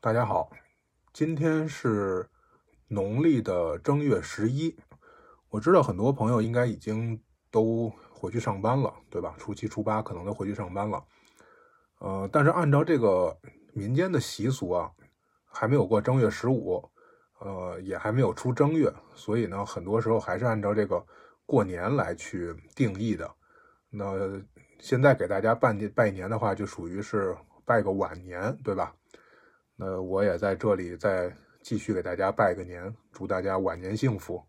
大家好，今天是农历的正月十一。我知道很多朋友应该已经都回去上班了，对吧？初七、初八可能都回去上班了。呃，但是按照这个民间的习俗啊，还没有过正月十五，呃，也还没有出正月，所以呢，很多时候还是按照这个过年来去定义的。那现在给大家办拜年的话，就属于是拜个晚年，对吧？那我也在这里再继续给大家拜个年，祝大家晚年幸福。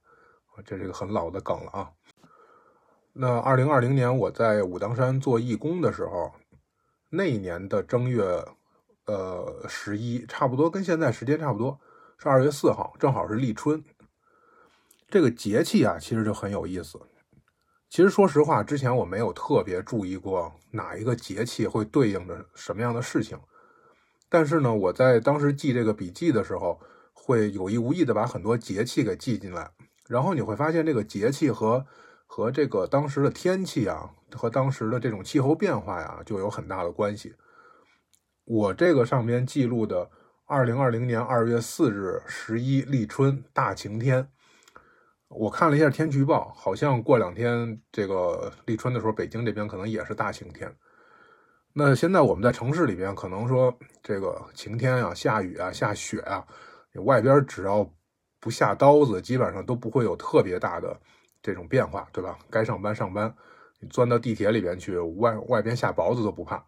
这是一个很老的梗了啊。那二零二零年我在武当山做义工的时候，那一年的正月呃十一，差不多跟现在时间差不多，是二月四号，正好是立春。这个节气啊，其实就很有意思。其实说实话，之前我没有特别注意过哪一个节气会对应着什么样的事情。但是呢，我在当时记这个笔记的时候，会有意无意的把很多节气给记进来。然后你会发现，这个节气和和这个当时的天气啊，和当时的这种气候变化呀，就有很大的关系。我这个上边记录的，二零二零年二月四日十一立春大晴天。我看了一下天气预报，好像过两天这个立春的时候，北京这边可能也是大晴天。那现在我们在城市里边，可能说这个晴天啊、下雨啊、下雪啊，外边只要不下刀子，基本上都不会有特别大的这种变化，对吧？该上班上班，你钻到地铁里边去，外外边下雹子都不怕。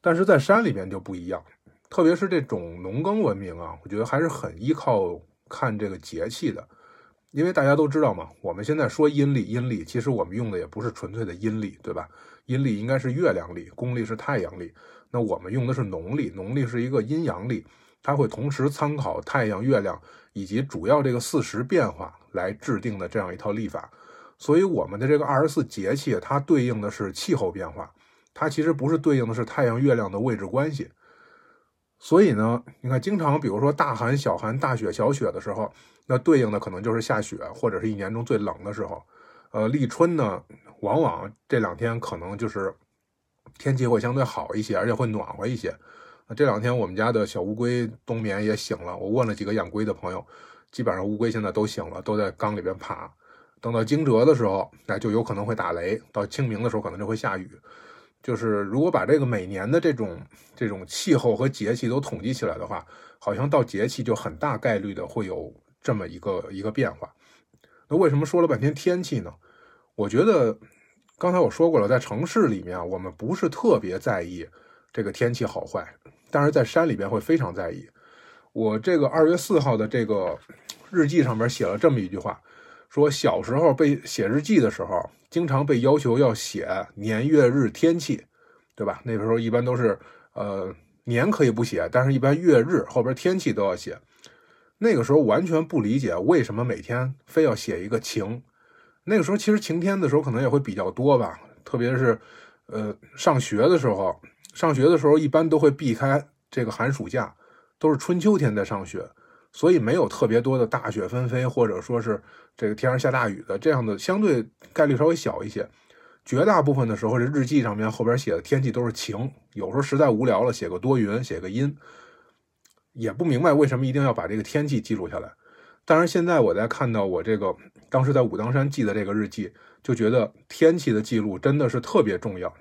但是在山里边就不一样，特别是这种农耕文明啊，我觉得还是很依靠看这个节气的。因为大家都知道嘛，我们现在说阴历，阴历其实我们用的也不是纯粹的阴历，对吧？阴历应该是月亮历，公历是太阳历。那我们用的是农历，农历是一个阴阳历，它会同时参考太阳、月亮以及主要这个四时变化来制定的这样一套历法。所以我们的这个二十四节气，它对应的是气候变化，它其实不是对应的是太阳、月亮的位置关系。所以呢，你看，经常比如说大寒、小寒、大雪、小雪的时候，那对应的可能就是下雪，或者是一年中最冷的时候。呃，立春呢，往往这两天可能就是天气会相对好一些，而且会暖和一些。这两天我们家的小乌龟冬眠也醒了，我问了几个养龟的朋友，基本上乌龟现在都醒了，都在缸里边爬。等到惊蛰的时候，那就有可能会打雷；到清明的时候，可能就会下雨。就是如果把这个每年的这种这种气候和节气都统计起来的话，好像到节气就很大概率的会有这么一个一个变化。那为什么说了半天天气呢？我觉得刚才我说过了，在城市里面我们不是特别在意这个天气好坏，但是在山里边会非常在意。我这个二月四号的这个日记上面写了这么一句话，说小时候被写日记的时候。经常被要求要写年月日天气，对吧？那个时候一般都是，呃，年可以不写，但是一般月日后边天气都要写。那个时候完全不理解为什么每天非要写一个晴。那个时候其实晴天的时候可能也会比较多吧，特别是，呃，上学的时候，上学的时候一般都会避开这个寒暑假，都是春秋天在上学。所以没有特别多的大雪纷飞，或者说是这个天上下大雨的这样的，相对概率稍微小一些。绝大部分的时候，这日记上面后边写的天气都是晴。有时候实在无聊了，写个多云，写个阴。也不明白为什么一定要把这个天气记录下来。但是现在我在看到我这个当时在武当山记的这个日记，就觉得天气的记录真的是特别重要。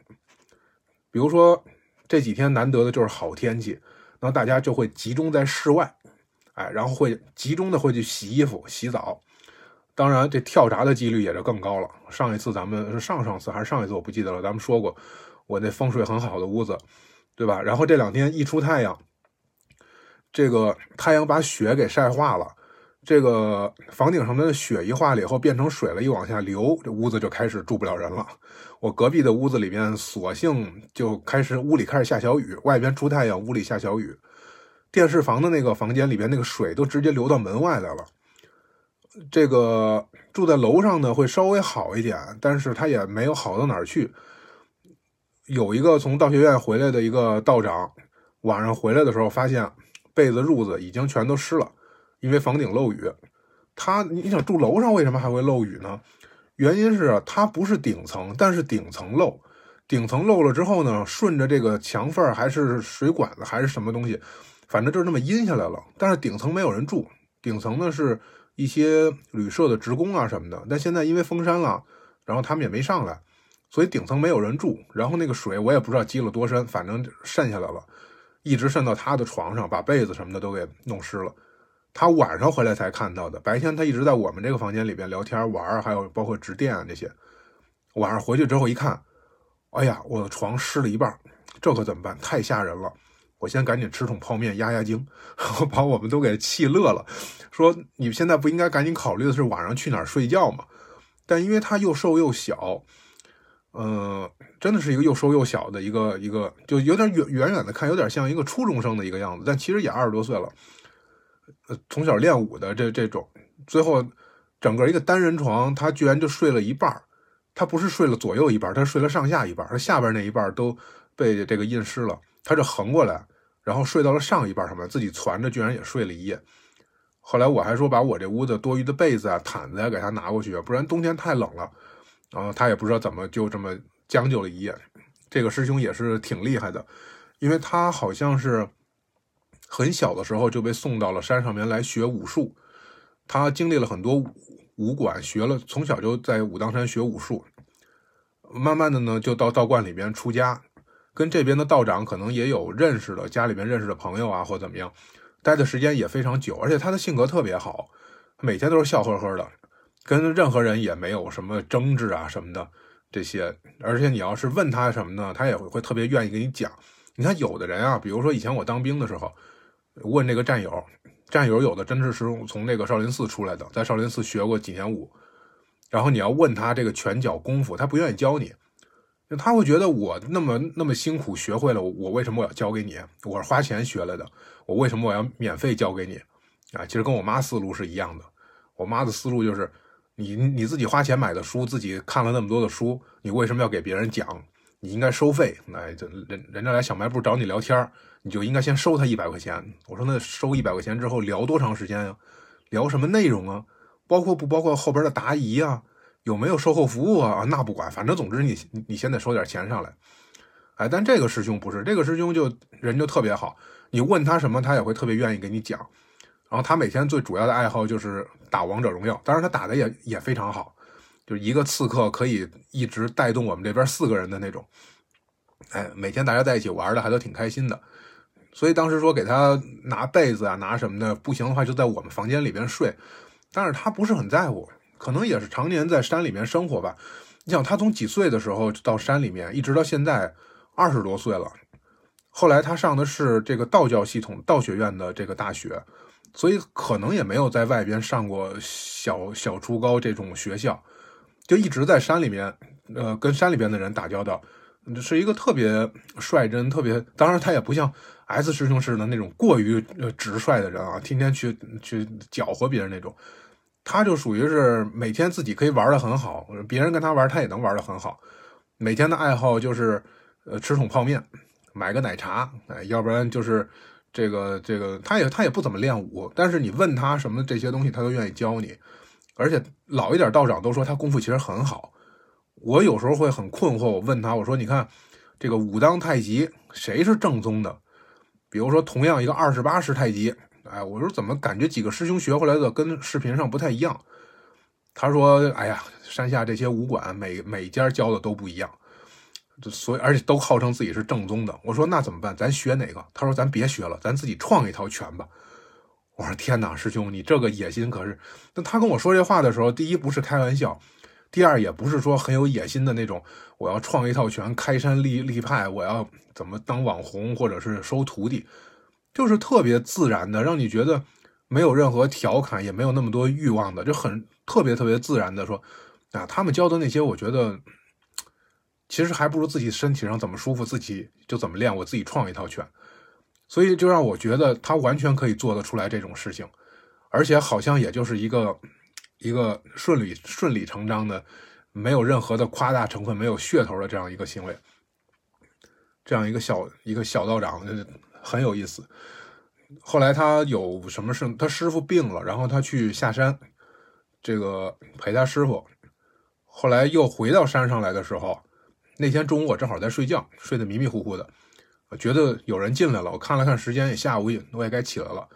比如说这几天难得的就是好天气，那大家就会集中在室外。哎，然后会集中的会去洗衣服、洗澡，当然这跳闸的几率也就更高了。上一次咱们是上上次还是上一次我不记得了，咱们说过我那风水很好的屋子，对吧？然后这两天一出太阳，这个太阳把雪给晒化了，这个房顶上面的雪一化了以后变成水了，一往下流，这屋子就开始住不了人了。我隔壁的屋子里面，索性就开始屋里开始下小雨，外边出太阳，屋里下小雨。电视房的那个房间里边，那个水都直接流到门外来了。这个住在楼上呢，会稍微好一点，但是他也没有好到哪儿去。有一个从道学院回来的一个道长，晚上回来的时候发现被子褥子已经全都湿了，因为房顶漏雨。他你想住楼上为什么还会漏雨呢？原因是它不是顶层，但是顶层漏。顶层漏了之后呢，顺着这个墙缝还是水管子还是什么东西。反正就是那么阴下来了。但是顶层没有人住，顶层呢是一些旅社的职工啊什么的。但现在因为封山了，然后他们也没上来，所以顶层没有人住。然后那个水我也不知道积了多深，反正渗下来了，一直渗到他的床上，把被子什么的都给弄湿了。他晚上回来才看到的，白天他一直在我们这个房间里边聊天玩，还有包括值电啊这些。晚上回去之后一看，哎呀，我的床湿了一半，这可怎么办？太吓人了！我先赶紧吃桶泡面压压惊，我把我们都给气乐了，说你现在不应该赶紧考虑的是晚上去哪儿睡觉吗？但因为他又瘦又小，嗯，真的是一个又瘦又小的一个一个，就有点远远远的看有点像一个初中生的一个样子，但其实也二十多岁了，从小练武的这这种，最后整个一个单人床，他居然就睡了一半他不是睡了左右一半，他睡了上下一半，他下边那一半都被这个浸湿了。他就横过来，然后睡到了上一半上面，自己攒着，居然也睡了一夜。后来我还说把我这屋子多余的被子啊、毯子呀给他拿过去，不然冬天太冷了。然后他也不知道怎么就这么将就了一夜。这个师兄也是挺厉害的，因为他好像是很小的时候就被送到了山上面来学武术。他经历了很多武馆，学了从小就在武当山学武术，慢慢的呢就到道观里边出家。跟这边的道长可能也有认识的，家里面认识的朋友啊，或怎么样，待的时间也非常久，而且他的性格特别好，每天都是笑呵呵的，跟任何人也没有什么争执啊什么的这些。而且你要是问他什么呢，他也会特别愿意跟你讲。你看有的人啊，比如说以前我当兵的时候，问这个战友，战友有的真的是从那个少林寺出来的，在少林寺学过几年武，然后你要问他这个拳脚功夫，他不愿意教你。他会觉得我那么那么辛苦学会了，我为什么我要教给你？我是花钱学来的，我为什么我要免费教给你？啊，其实跟我妈思路是一样的。我妈的思路就是，你你自己花钱买的书，自己看了那么多的书，你为什么要给别人讲？你应该收费。那这人人家来小卖部找你聊天，你就应该先收他一百块钱。我说那收一百块钱之后聊多长时间呀？聊什么内容啊？包括不包括后边的答疑啊？有没有售后服务啊？那不管，反正总之你你先得收点钱上来。哎，但这个师兄不是，这个师兄就人就特别好，你问他什么，他也会特别愿意给你讲。然后他每天最主要的爱好就是打王者荣耀，当然他打的也也非常好，就是一个刺客可以一直带动我们这边四个人的那种。哎，每天大家在一起玩的还都挺开心的。所以当时说给他拿被子啊，拿什么的，不行的话就在我们房间里边睡，但是他不是很在乎。可能也是常年在山里面生活吧。你想，他从几岁的时候到山里面，一直到现在二十多岁了。后来他上的是这个道教系统道学院的这个大学，所以可能也没有在外边上过小小初高这种学校，就一直在山里面，呃，跟山里边的人打交道，是一个特别率真、特别……当然，他也不像 S 师兄似的那种过于直率的人啊，天天去去搅和别人那种。他就属于是每天自己可以玩的很好，别人跟他玩他也能玩的很好。每天的爱好就是呃吃桶泡面，买个奶茶，哎，要不然就是这个这个，他也他也不怎么练武，但是你问他什么这些东西，他都愿意教你。而且老一点道长都说他功夫其实很好。我有时候会很困惑，我问他，我说你看这个武当太极谁是正宗的？比如说同样一个二十八式太极。哎，我说怎么感觉几个师兄学回来的跟视频上不太一样？他说：“哎呀，山下这些武馆每每家教的都不一样，所以而且都号称自己是正宗的。”我说：“那怎么办？咱学哪个？”他说：“咱别学了，咱自己创一套拳吧。”我说：“天哪，师兄，你这个野心可是……那他跟我说这话的时候，第一不是开玩笑，第二也不是说很有野心的那种。我要创一套拳，开山立立派，我要怎么当网红或者是收徒弟。”就是特别自然的，让你觉得没有任何调侃，也没有那么多欲望的，就很特别特别自然的说，啊，他们教的那些，我觉得其实还不如自己身体上怎么舒服，自己就怎么练，我自己创一套拳，所以就让我觉得他完全可以做得出来这种事情，而且好像也就是一个一个顺理顺理成章的，没有任何的夸大成分，没有噱头的这样一个行为，这样一个小一个小道长。很有意思。后来他有什么事？他师傅病了，然后他去下山，这个陪他师傅。后来又回到山上来的时候，那天中午我正好在睡觉，睡得迷迷糊糊的。觉得有人进来了，我看了看时间，也下午，我也该起来了。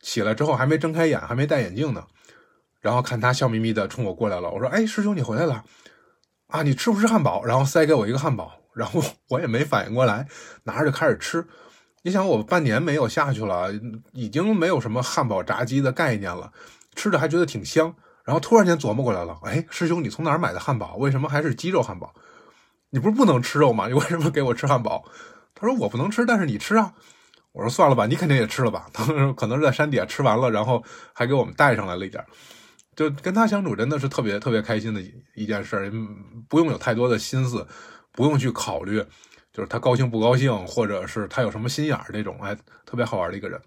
起来之后还没睁开眼，还没戴眼镜呢，然后看他笑眯眯的冲我过来了。我说：“哎，师兄，你回来了啊？你吃不吃汉堡？”然后塞给我一个汉堡，然后 我也没反应过来，拿着就开始吃。你想，我半年没有下去了，已经没有什么汉堡、炸鸡的概念了，吃着还觉得挺香。然后突然间琢磨过来了，哎，师兄，你从哪儿买的汉堡？为什么还是鸡肉汉堡？你不是不能吃肉吗？你为什么给我吃汉堡？他说我不能吃，但是你吃啊。我说算了吧，你肯定也吃了吧？他说可能是在山底下吃完了，然后还给我们带上来了一点。就跟他相处真的是特别特别开心的一件事，不用有太多的心思，不用去考虑，就是他高兴不高兴，或者是他有什么心眼儿这种，哎，特别好玩的一个人。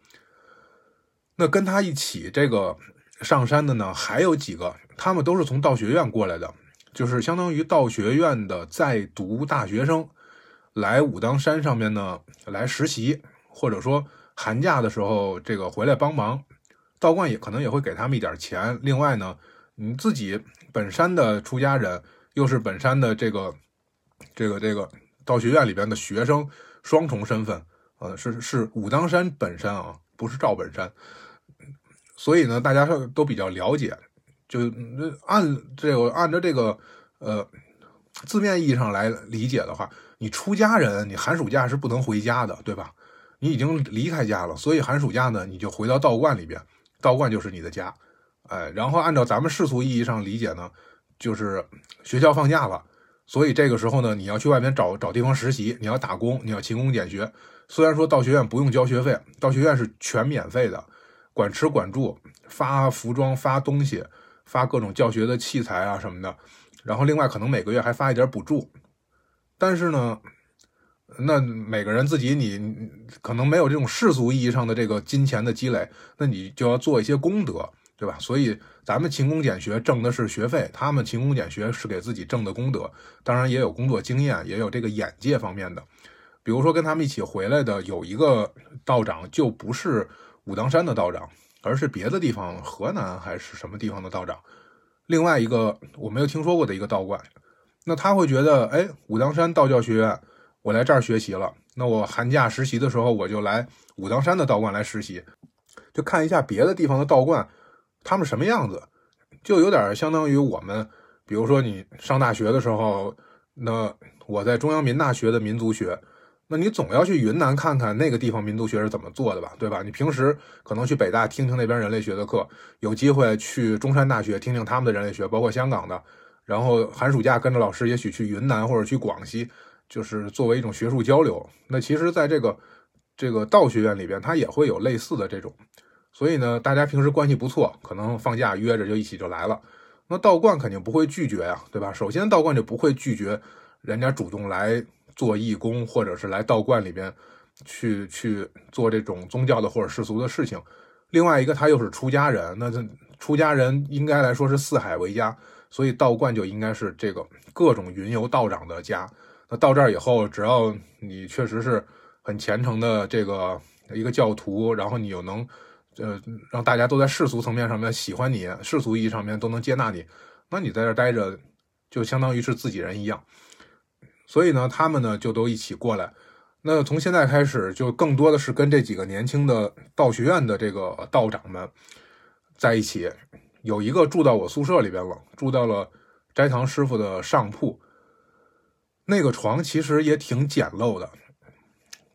那跟他一起这个上山的呢，还有几个，他们都是从道学院过来的，就是相当于道学院的在读大学生，来武当山上面呢来实习。或者说寒假的时候，这个回来帮忙，道观也可能也会给他们一点钱。另外呢，你自己本山的出家人，又是本山的这个这个这个道学院里边的学生，双重身份，呃，是是武当山本山啊，不是赵本山。所以呢，大家都比较了解，就按这个按照这个呃字面意义上来理解的话，你出家人，你寒暑假是不能回家的，对吧？你已经离开家了，所以寒暑假呢，你就回到道观里边，道观就是你的家，哎，然后按照咱们世俗意义上理解呢，就是学校放假了，所以这个时候呢，你要去外面找找地方实习，你要打工，你要勤工俭学。虽然说道学院不用交学费，道学院是全免费的，管吃管住，发服装、发东西、发各种教学的器材啊什么的，然后另外可能每个月还发一点补助，但是呢。那每个人自己，你可能没有这种世俗意义上的这个金钱的积累，那你就要做一些功德，对吧？所以咱们勤工俭学挣的是学费，他们勤工俭学是给自己挣的功德，当然也有工作经验，也有这个眼界方面的。比如说跟他们一起回来的有一个道长，就不是武当山的道长，而是别的地方，河南还是什么地方的道长。另外一个我没有听说过的一个道观，那他会觉得，哎，武当山道教学院。我来这儿学习了，那我寒假实习的时候，我就来武当山的道观来实习，就看一下别的地方的道观，他们什么样子，就有点相当于我们，比如说你上大学的时候，那我在中央民大学的民族学，那你总要去云南看看那个地方民族学是怎么做的吧，对吧？你平时可能去北大听听那边人类学的课，有机会去中山大学听听他们的人类学，包括香港的，然后寒暑假跟着老师，也许去云南或者去广西。就是作为一种学术交流，那其实，在这个这个道学院里边，它也会有类似的这种，所以呢，大家平时关系不错，可能放假约着就一起就来了。那道观肯定不会拒绝呀，对吧？首先，道观就不会拒绝人家主动来做义工，或者是来道观里边去去做这种宗教的或者世俗的事情。另外一个，他又是出家人，那这出家人应该来说是四海为家，所以道观就应该是这个各种云游道长的家。那到这儿以后，只要你确实是很虔诚的这个一个教徒，然后你又能，呃，让大家都在世俗层面上面喜欢你，世俗意义上面都能接纳你，那你在这待着，就相当于是自己人一样。所以呢，他们呢就都一起过来。那从现在开始，就更多的是跟这几个年轻的道学院的这个道长们在一起。有一个住到我宿舍里边了，住到了斋堂师傅的上铺。那个床其实也挺简陋的，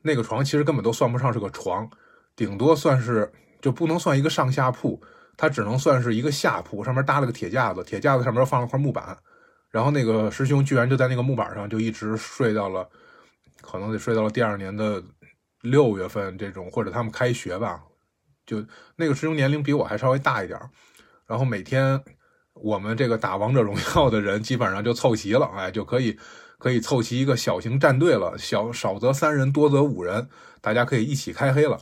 那个床其实根本都算不上是个床，顶多算是就不能算一个上下铺，它只能算是一个下铺，上面搭了个铁架子，铁架子上面放了块木板，然后那个师兄居然就在那个木板上就一直睡到了，可能得睡到了第二年的六月份这种，或者他们开学吧，就那个师兄年龄比我还稍微大一点，然后每天我们这个打王者荣耀的人基本上就凑齐了，哎，就可以。可以凑齐一个小型战队了，小少则三人，多则五人，大家可以一起开黑了。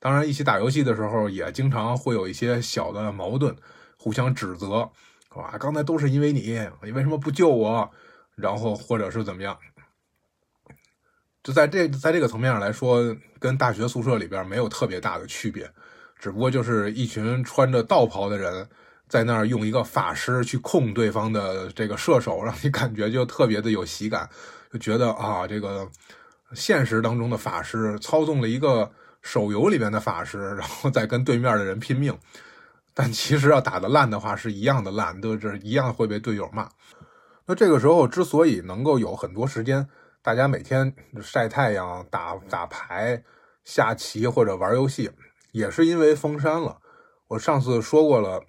当然，一起打游戏的时候也经常会有一些小的矛盾，互相指责，是吧？刚才都是因为你，你为什么不救我？然后或者是怎么样？就在这在这个层面上来说，跟大学宿舍里边没有特别大的区别，只不过就是一群穿着道袍的人。在那儿用一个法师去控对方的这个射手，让你感觉就特别的有喜感，就觉得啊，这个现实当中的法师操纵了一个手游里边的法师，然后再跟对面的人拼命。但其实要打得烂的话，是一样的烂，都是一样会被队友骂。那这个时候之所以能够有很多时间，大家每天晒太阳、打打牌、下棋或者玩游戏，也是因为封山了。我上次说过了，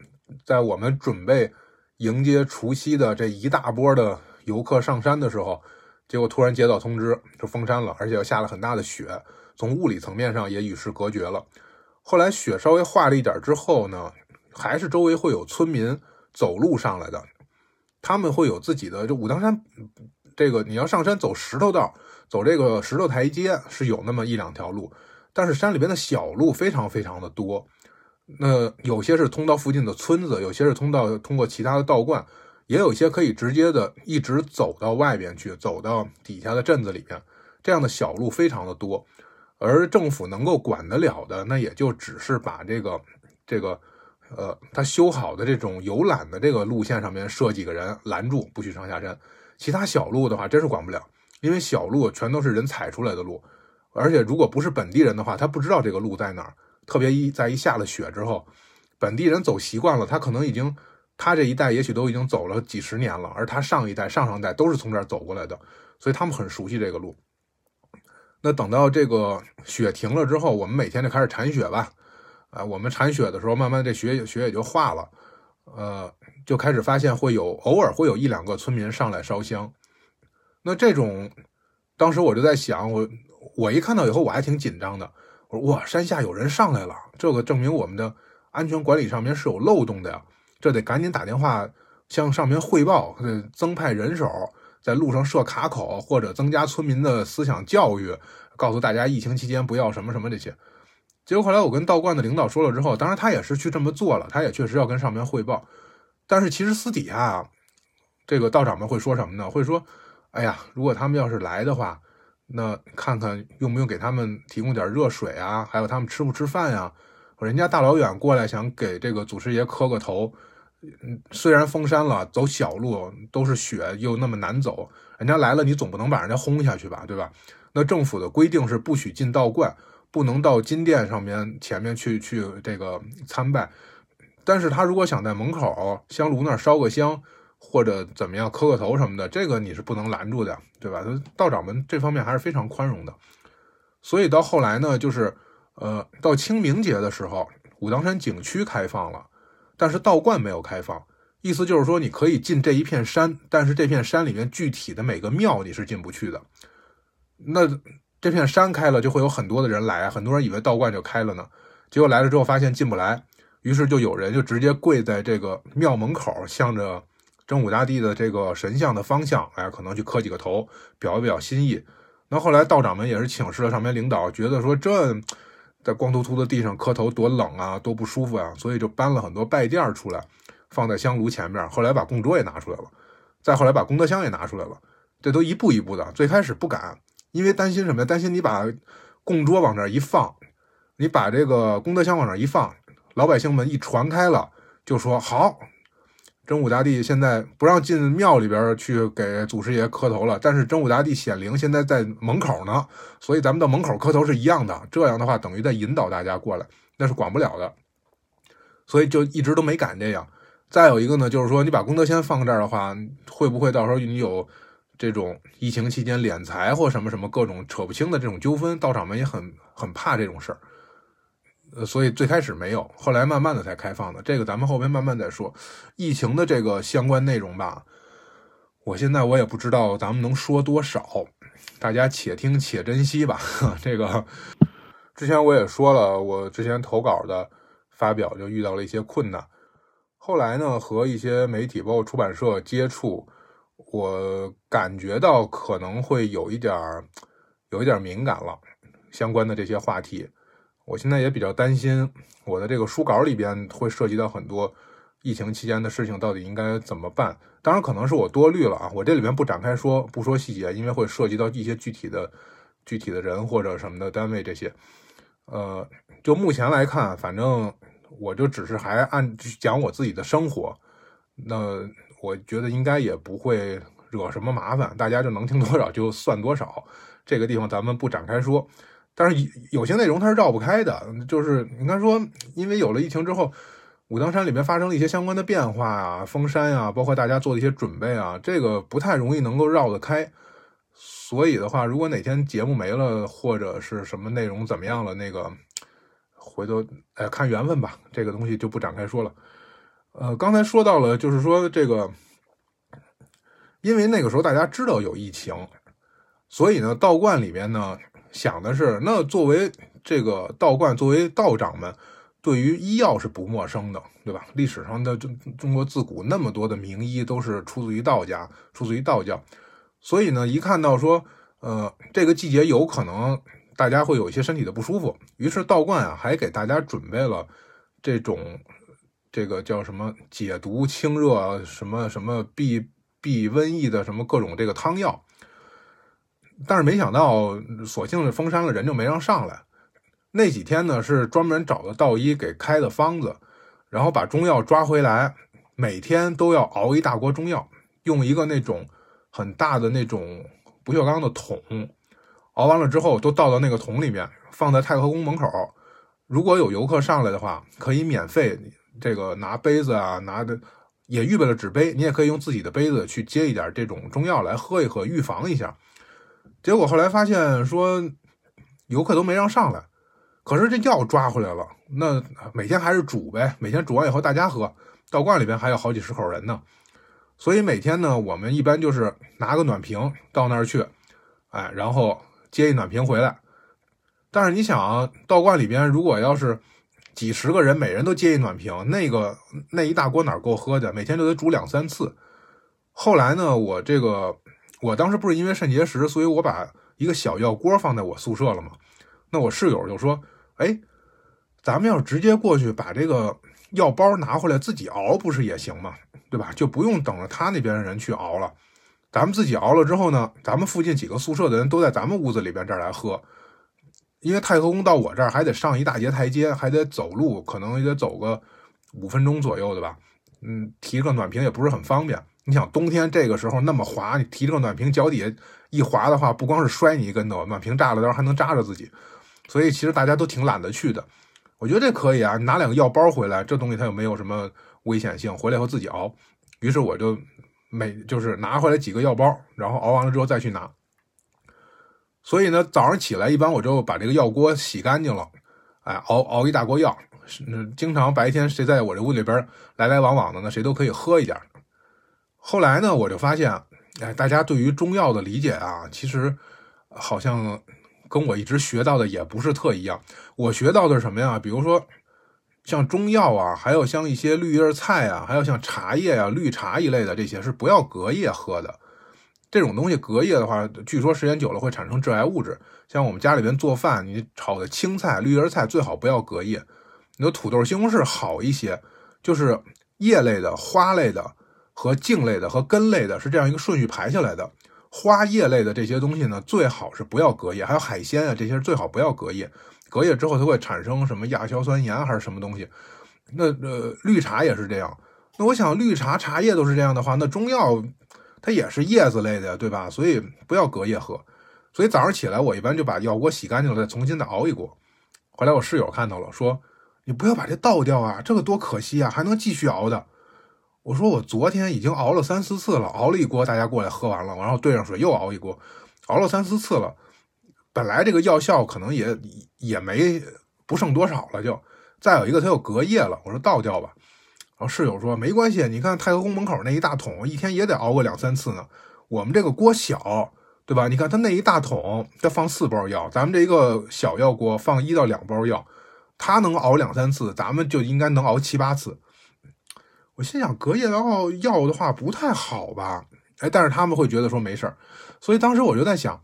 在我们准备迎接除夕的这一大波的游客上山的时候，结果突然接到通知，就封山了，而且又下了很大的雪，从物理层面上也与世隔绝了。后来雪稍微化了一点之后呢，还是周围会有村民走路上来的。他们会有自己的，就武当山，这个你要上山走石头道，走这个石头台阶是有那么一两条路，但是山里边的小路非常非常的多。那有些是通到附近的村子，有些是通到通过其他的道观，也有些可以直接的一直走到外边去，走到底下的镇子里面。这样的小路非常的多，而政府能够管得了的，那也就只是把这个这个。呃，他修好的这种游览的这个路线上面设几个人拦住，不许上下山。其他小路的话，真是管不了，因为小路全都是人踩出来的路，而且如果不是本地人的话，他不知道这个路在哪儿。特别一在一下了雪之后，本地人走习惯了，他可能已经他这一代也许都已经走了几十年了，而他上一代、上上代都是从这儿走过来的，所以他们很熟悉这个路。那等到这个雪停了之后，我们每天就开始铲雪吧。啊，我们铲雪的时候，慢慢这雪雪也就化了，呃，就开始发现会有偶尔会有一两个村民上来烧香。那这种，当时我就在想，我我一看到以后我还挺紧张的。我说哇，山下有人上来了，这个证明我们的安全管理上面是有漏洞的呀，这得赶紧打电话向上面汇报，增派人手在路上设卡口，或者增加村民的思想教育，告诉大家疫情期间不要什么什么这些。结果后来我跟道观的领导说了之后，当然他也是去这么做了，他也确实要跟上面汇报。但是其实私底下，这个道长们会说什么呢？会说：“哎呀，如果他们要是来的话，那看看用不用给他们提供点热水啊？还有他们吃不吃饭呀？人家大老远过来想给这个祖师爷磕个头，嗯，虽然封山了，走小路都是雪，又那么难走，人家来了，你总不能把人家轰下去吧，对吧？那政府的规定是不许进道观。”不能到金殿上面前面去去这个参拜，但是他如果想在门口香炉那儿烧个香，或者怎么样磕个头什么的，这个你是不能拦住的，对吧？道长们这方面还是非常宽容的。所以到后来呢，就是呃，到清明节的时候，武当山景区开放了，但是道观没有开放，意思就是说你可以进这一片山，但是这片山里面具体的每个庙你是进不去的。那。这片山开了，就会有很多的人来，很多人以为道观就开了呢，结果来了之后发现进不来，于是就有人就直接跪在这个庙门口，向着真武大帝的这个神像的方向，哎，可能去磕几个头，表一表心意。那后来道长们也是请示了上面领导，觉得说这在光秃秃的地上磕头多冷啊，多不舒服啊，所以就搬了很多拜垫出来，放在香炉前面。后来把供桌也拿出来了，再后来把功德箱也拿出来了，这都一步一步的。最开始不敢。因为担心什么呀？担心你把供桌往那一放，你把这个功德箱往那一放，老百姓们一传开了，就说好，真武大帝现在不让进庙里边去给祖师爷磕头了，但是真武大帝显灵现在在门口呢，所以咱们到门口磕头是一样的。这样的话，等于在引导大家过来，那是管不了的，所以就一直都没敢这样。再有一个呢，就是说你把功德箱放这儿的话，会不会到时候你有？这种疫情期间敛财或什么什么各种扯不清的这种纠纷，道长们也很很怕这种事儿，呃，所以最开始没有，后来慢慢的才开放的。这个咱们后边慢慢再说。疫情的这个相关内容吧，我现在我也不知道咱们能说多少，大家且听且珍惜吧。这个之前我也说了，我之前投稿的发表就遇到了一些困难，后来呢和一些媒体包括出版社接触。我感觉到可能会有一点儿，有一点敏感了，相关的这些话题，我现在也比较担心，我的这个书稿里边会涉及到很多疫情期间的事情，到底应该怎么办？当然可能是我多虑了啊，我这里边不展开说，不说细节，因为会涉及到一些具体的、具体的人或者什么的单位这些。呃，就目前来看，反正我就只是还按讲我自己的生活，那。我觉得应该也不会惹什么麻烦，大家就能听多少就算多少。这个地方咱们不展开说。但是有些内容它是绕不开的，就是你看说，因为有了疫情之后，武当山里面发生了一些相关的变化啊，封山啊，包括大家做的一些准备啊，这个不太容易能够绕得开。所以的话，如果哪天节目没了，或者是什么内容怎么样了，那个回头哎看缘分吧，这个东西就不展开说了。呃，刚才说到了，就是说这个，因为那个时候大家知道有疫情，所以呢，道观里面呢。想的是，那作为这个道观，作为道长们，对于医药是不陌生的，对吧？历史上的中中国自古那么多的名医都是出自于道家，出自于道教，所以呢，一看到说，呃，这个季节有可能大家会有一些身体的不舒服，于是道观啊还给大家准备了这种这个叫什么解毒清热什么什么避避瘟疫的什么各种这个汤药。但是没想到，索性是封山了，人就没让上来。那几天呢，是专门找的道医给开的方子，然后把中药抓回来，每天都要熬一大锅中药，用一个那种很大的那种不锈钢的桶，熬完了之后都倒到那个桶里面，放在太和宫门口。如果有游客上来的话，可以免费这个拿杯子啊，拿的也预备了纸杯，你也可以用自己的杯子去接一点这种中药来喝一喝，预防一下。结果后来发现说，游客都没让上来，可是这药抓回来了。那每天还是煮呗，每天煮完以后大家喝。道观里边还有好几十口人呢，所以每天呢，我们一般就是拿个暖瓶到那儿去，哎，然后接一暖瓶回来。但是你想，道观里边如果要是几十个人，每人都接一暖瓶，那个那一大锅哪够喝的？每天都得煮两三次。后来呢，我这个。我当时不是因为肾结石，所以我把一个小药锅放在我宿舍了嘛。那我室友就说：“哎，咱们要直接过去把这个药包拿回来自己熬，不是也行吗？对吧？就不用等着他那边的人去熬了。咱们自己熬了之后呢，咱们附近几个宿舍的人都在咱们屋子里边这儿来喝。因为太和宫到我这儿还得上一大节台阶，还得走路，可能也得走个五分钟左右的吧。嗯，提个暖瓶也不是很方便。”你想冬天这个时候那么滑，你提这个暖瓶脚底下一滑的话，不光是摔你一跟头，暖瓶炸了，到时候还能扎着自己。所以其实大家都挺懒得去的。我觉得这可以啊，拿两个药包回来，这东西它又没有什么危险性，回来以后自己熬。于是我就每就是拿回来几个药包，然后熬完了之后再去拿。所以呢，早上起来一般我就把这个药锅洗干净了，哎，熬熬一大锅药。经常白天谁在我这屋里边来来往往的呢，谁都可以喝一点。后来呢，我就发现，哎，大家对于中药的理解啊，其实好像跟我一直学到的也不是特一样。我学到的是什么呀？比如说像中药啊，还有像一些绿叶菜啊，还有像茶叶啊、绿茶一类的这些，是不要隔夜喝的。这种东西隔夜的话，据说时间久了会产生致癌物质。像我们家里边做饭，你炒的青菜、绿叶菜最好不要隔夜。你的土豆、西红柿好一些，就是叶类的、花类的。和茎类的和根类的是这样一个顺序排下来的，花叶类的这些东西呢，最好是不要隔夜，还有海鲜啊这些最好不要隔夜，隔夜之后它会产生什么亚硝酸盐还是什么东西。那呃绿茶也是这样，那我想绿茶茶叶都是这样的话，那中药它也是叶子类的对吧？所以不要隔夜喝。所以早上起来我一般就把药锅洗干净了，再重新再熬一锅。后来我室友看到了，说你不要把这倒掉啊，这个多可惜啊，还能继续熬的。我说我昨天已经熬了三四次了，熬了一锅，大家过来喝完了，然后兑上水又熬一锅，熬了三四次了。本来这个药效可能也也没不剩多少了，就再有一个它又隔夜了。我说倒掉吧。然后室友说没关系，你看太和宫门口那一大桶，一天也得熬个两三次呢。我们这个锅小，对吧？你看他那一大桶，他放四包药，咱们这一个小药锅放一到两包药，他能熬两三次，咱们就应该能熬七八次。我心想，隔夜药药的话不太好吧？哎，但是他们会觉得说没事儿，所以当时我就在想，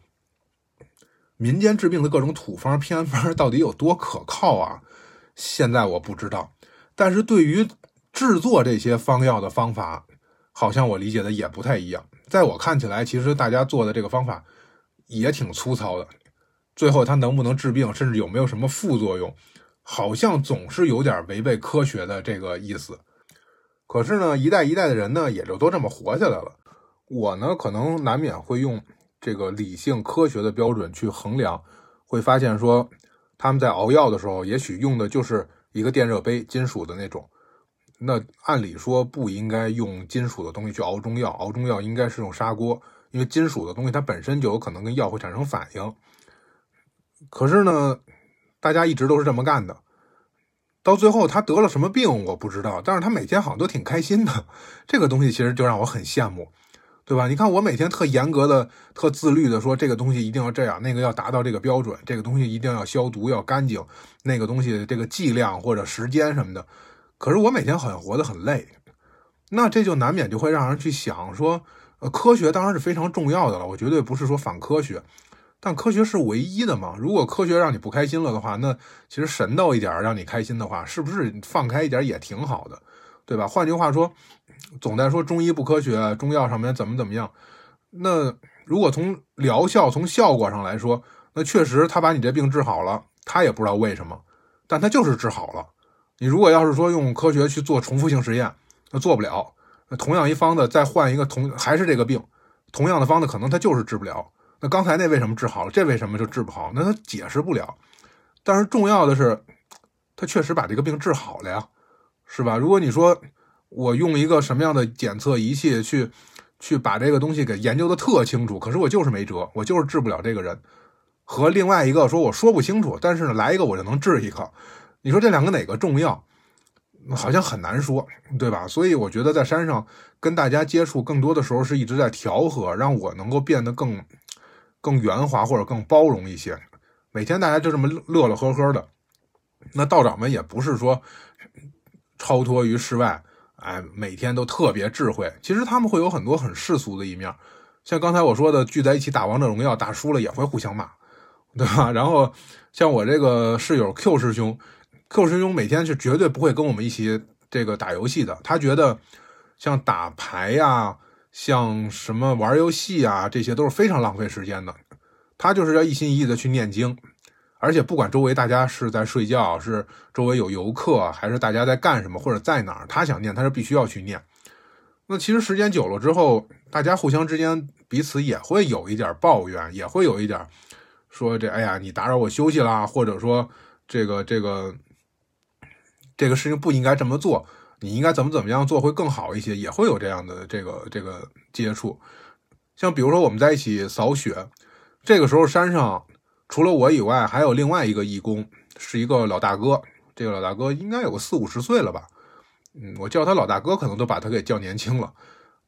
民间治病的各种土方偏方到底有多可靠啊？现在我不知道，但是对于制作这些方药的方法，好像我理解的也不太一样。在我看起来，其实大家做的这个方法也挺粗糙的，最后它能不能治病，甚至有没有什么副作用，好像总是有点违背科学的这个意思。可是呢，一代一代的人呢，也就都这么活下来了。我呢，可能难免会用这个理性科学的标准去衡量，会发现说他们在熬药的时候，也许用的就是一个电热杯，金属的那种。那按理说不应该用金属的东西去熬中药，熬中药应该是用砂锅，因为金属的东西它本身就有可能跟药会产生反应。可是呢，大家一直都是这么干的。到最后他得了什么病我不知道，但是他每天好像都挺开心的。这个东西其实就让我很羡慕。对吧？你看我每天特严格的、特自律的说，这个东西一定要这样，那个要达到这个标准，这个东西一定要消毒、要干净，那个东西这个剂量或者时间什么的。可是我每天好像活得很累，那这就难免就会让人去想说，呃，科学当然是非常重要的了，我绝对不是说反科学，但科学是唯一的嘛。如果科学让你不开心了的话，那其实神道一点让你开心的话，是不是放开一点也挺好的？对吧？换句话说，总在说中医不科学，中药上面怎么怎么样。那如果从疗效、从效果上来说，那确实他把你这病治好了，他也不知道为什么，但他就是治好了。你如果要是说用科学去做重复性实验，那做不了。同样一方子再换一个同还是这个病，同样的方子可能他就是治不了。那刚才那为什么治好了，这为什么就治不好？那他解释不了。但是重要的是，他确实把这个病治好了呀。是吧？如果你说我用一个什么样的检测仪器去去把这个东西给研究的特清楚，可是我就是没辙，我就是治不了这个人。和另外一个说我说不清楚，但是呢来一个我就能治一个，你说这两个哪个重要？好像很难说，对吧？所以我觉得在山上跟大家接触更多的时候是一直在调和，让我能够变得更更圆滑或者更包容一些。每天大家就这么乐乐呵呵的，那道长们也不是说。超脱于世外，哎，每天都特别智慧。其实他们会有很多很世俗的一面，像刚才我说的，聚在一起打王者荣耀，打输了也会互相骂，对吧？然后像我这个室友 Q 师兄，Q 师兄每天是绝对不会跟我们一起这个打游戏的。他觉得像打牌呀，像什么玩游戏啊，这些都是非常浪费时间的。他就是要一心一意的去念经。而且不管周围大家是在睡觉，是周围有游客，还是大家在干什么，或者在哪儿，他想念，他是必须要去念。那其实时间久了之后，大家互相之间彼此也会有一点抱怨，也会有一点说这，哎呀，你打扰我休息啦，或者说这个这个这个事情不应该这么做，你应该怎么怎么样做会更好一些，也会有这样的这个这个接触。像比如说我们在一起扫雪，这个时候山上。除了我以外，还有另外一个义工，是一个老大哥。这个老大哥应该有个四五十岁了吧？嗯，我叫他老大哥，可能都把他给叫年轻了。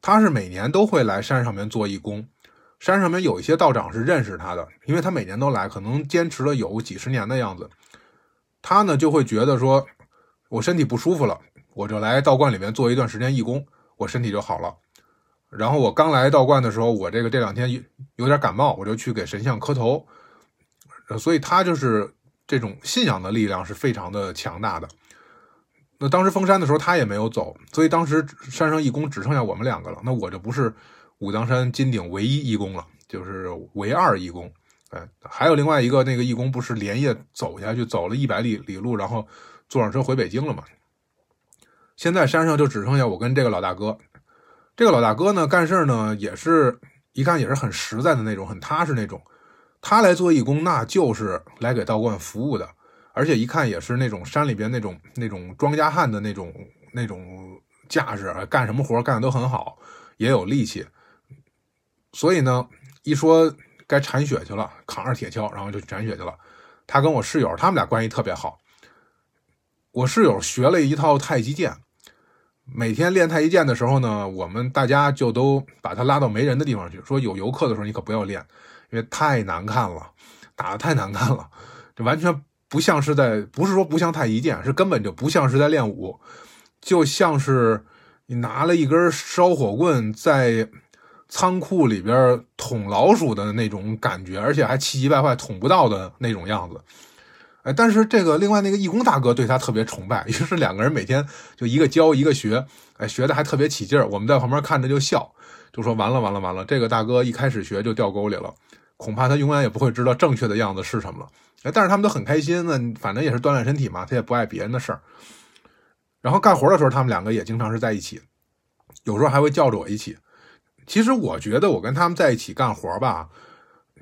他是每年都会来山上面做义工。山上面有一些道长是认识他的，因为他每年都来，可能坚持了有几十年的样子。他呢就会觉得说，我身体不舒服了，我就来道观里面做一段时间义工，我身体就好了。然后我刚来道观的时候，我这个这两天有点感冒，我就去给神像磕头。所以他就是这种信仰的力量是非常的强大的。那当时封山的时候，他也没有走，所以当时山上义工只剩下我们两个了。那我就不是武当山金顶唯一义工了，就是唯二义工。哎，还有另外一个那个义工，不是连夜走下去，走了一百里里路，然后坐上车回北京了嘛？现在山上就只剩下我跟这个老大哥。这个老大哥呢，干事呢也是一看也是很实在的那种，很踏实那种。他来做义工，那就是来给道观服务的，而且一看也是那种山里边那种那种庄稼汉的那种那种架势，干什么活干的都很好，也有力气。所以呢，一说该铲雪去了，扛着铁锹，然后就铲雪去了。他跟我室友，他们俩关系特别好。我室友学了一套太极剑，每天练太极剑的时候呢，我们大家就都把他拉到没人的地方去，说有游客的时候你可不要练。因为太难看了，打的太难看了，这完全不像是在，不是说不像太极剑，是根本就不像是在练武，就像是你拿了一根烧火棍在仓库里边捅老鼠的那种感觉，而且还气急败坏捅不到的那种样子。哎，但是这个另外那个义工大哥对他特别崇拜，于是两个人每天就一个教一个学，哎，学的还特别起劲儿。我们在旁边看着就笑，就说完了完了完了，这个大哥一开始学就掉沟里了。恐怕他永远也不会知道正确的样子是什么了。但是他们都很开心呢，反正也是锻炼身体嘛，他也不碍别人的事儿。然后干活的时候，他们两个也经常是在一起，有时候还会叫着我一起。其实我觉得我跟他们在一起干活吧，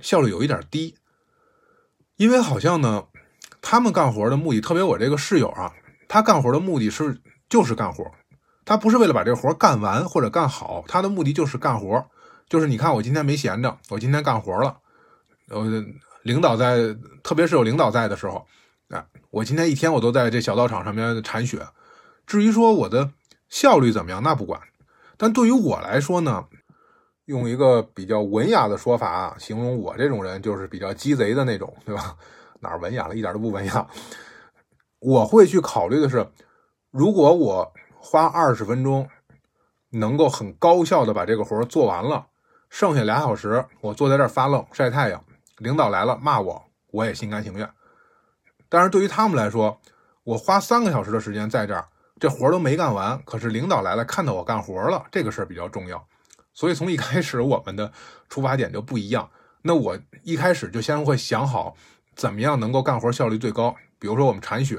效率有一点低，因为好像呢，他们干活的目的，特别我这个室友啊，他干活的目的是就是干活，他不是为了把这活干完或者干好，他的目的就是干活，就是你看我今天没闲着，我今天干活了，呃，领导在，特别是有领导在的时候，啊，我今天一天我都在这小道场上面铲雪，至于说我的效率怎么样，那不管，但对于我来说呢。用一个比较文雅的说法形容我这种人，就是比较鸡贼的那种，对吧？哪儿文雅了？一点都不文雅。我会去考虑的是，如果我花二十分钟能够很高效的把这个活做完了，剩下俩小时我坐在这儿发愣晒太阳，领导来了骂我，我也心甘情愿。但是对于他们来说，我花三个小时的时间在这儿，这活都没干完，可是领导来了，看到我干活了，这个事儿比较重要。所以从一开始我们的出发点就不一样。那我一开始就先会想好怎么样能够干活效率最高。比如说我们铲雪，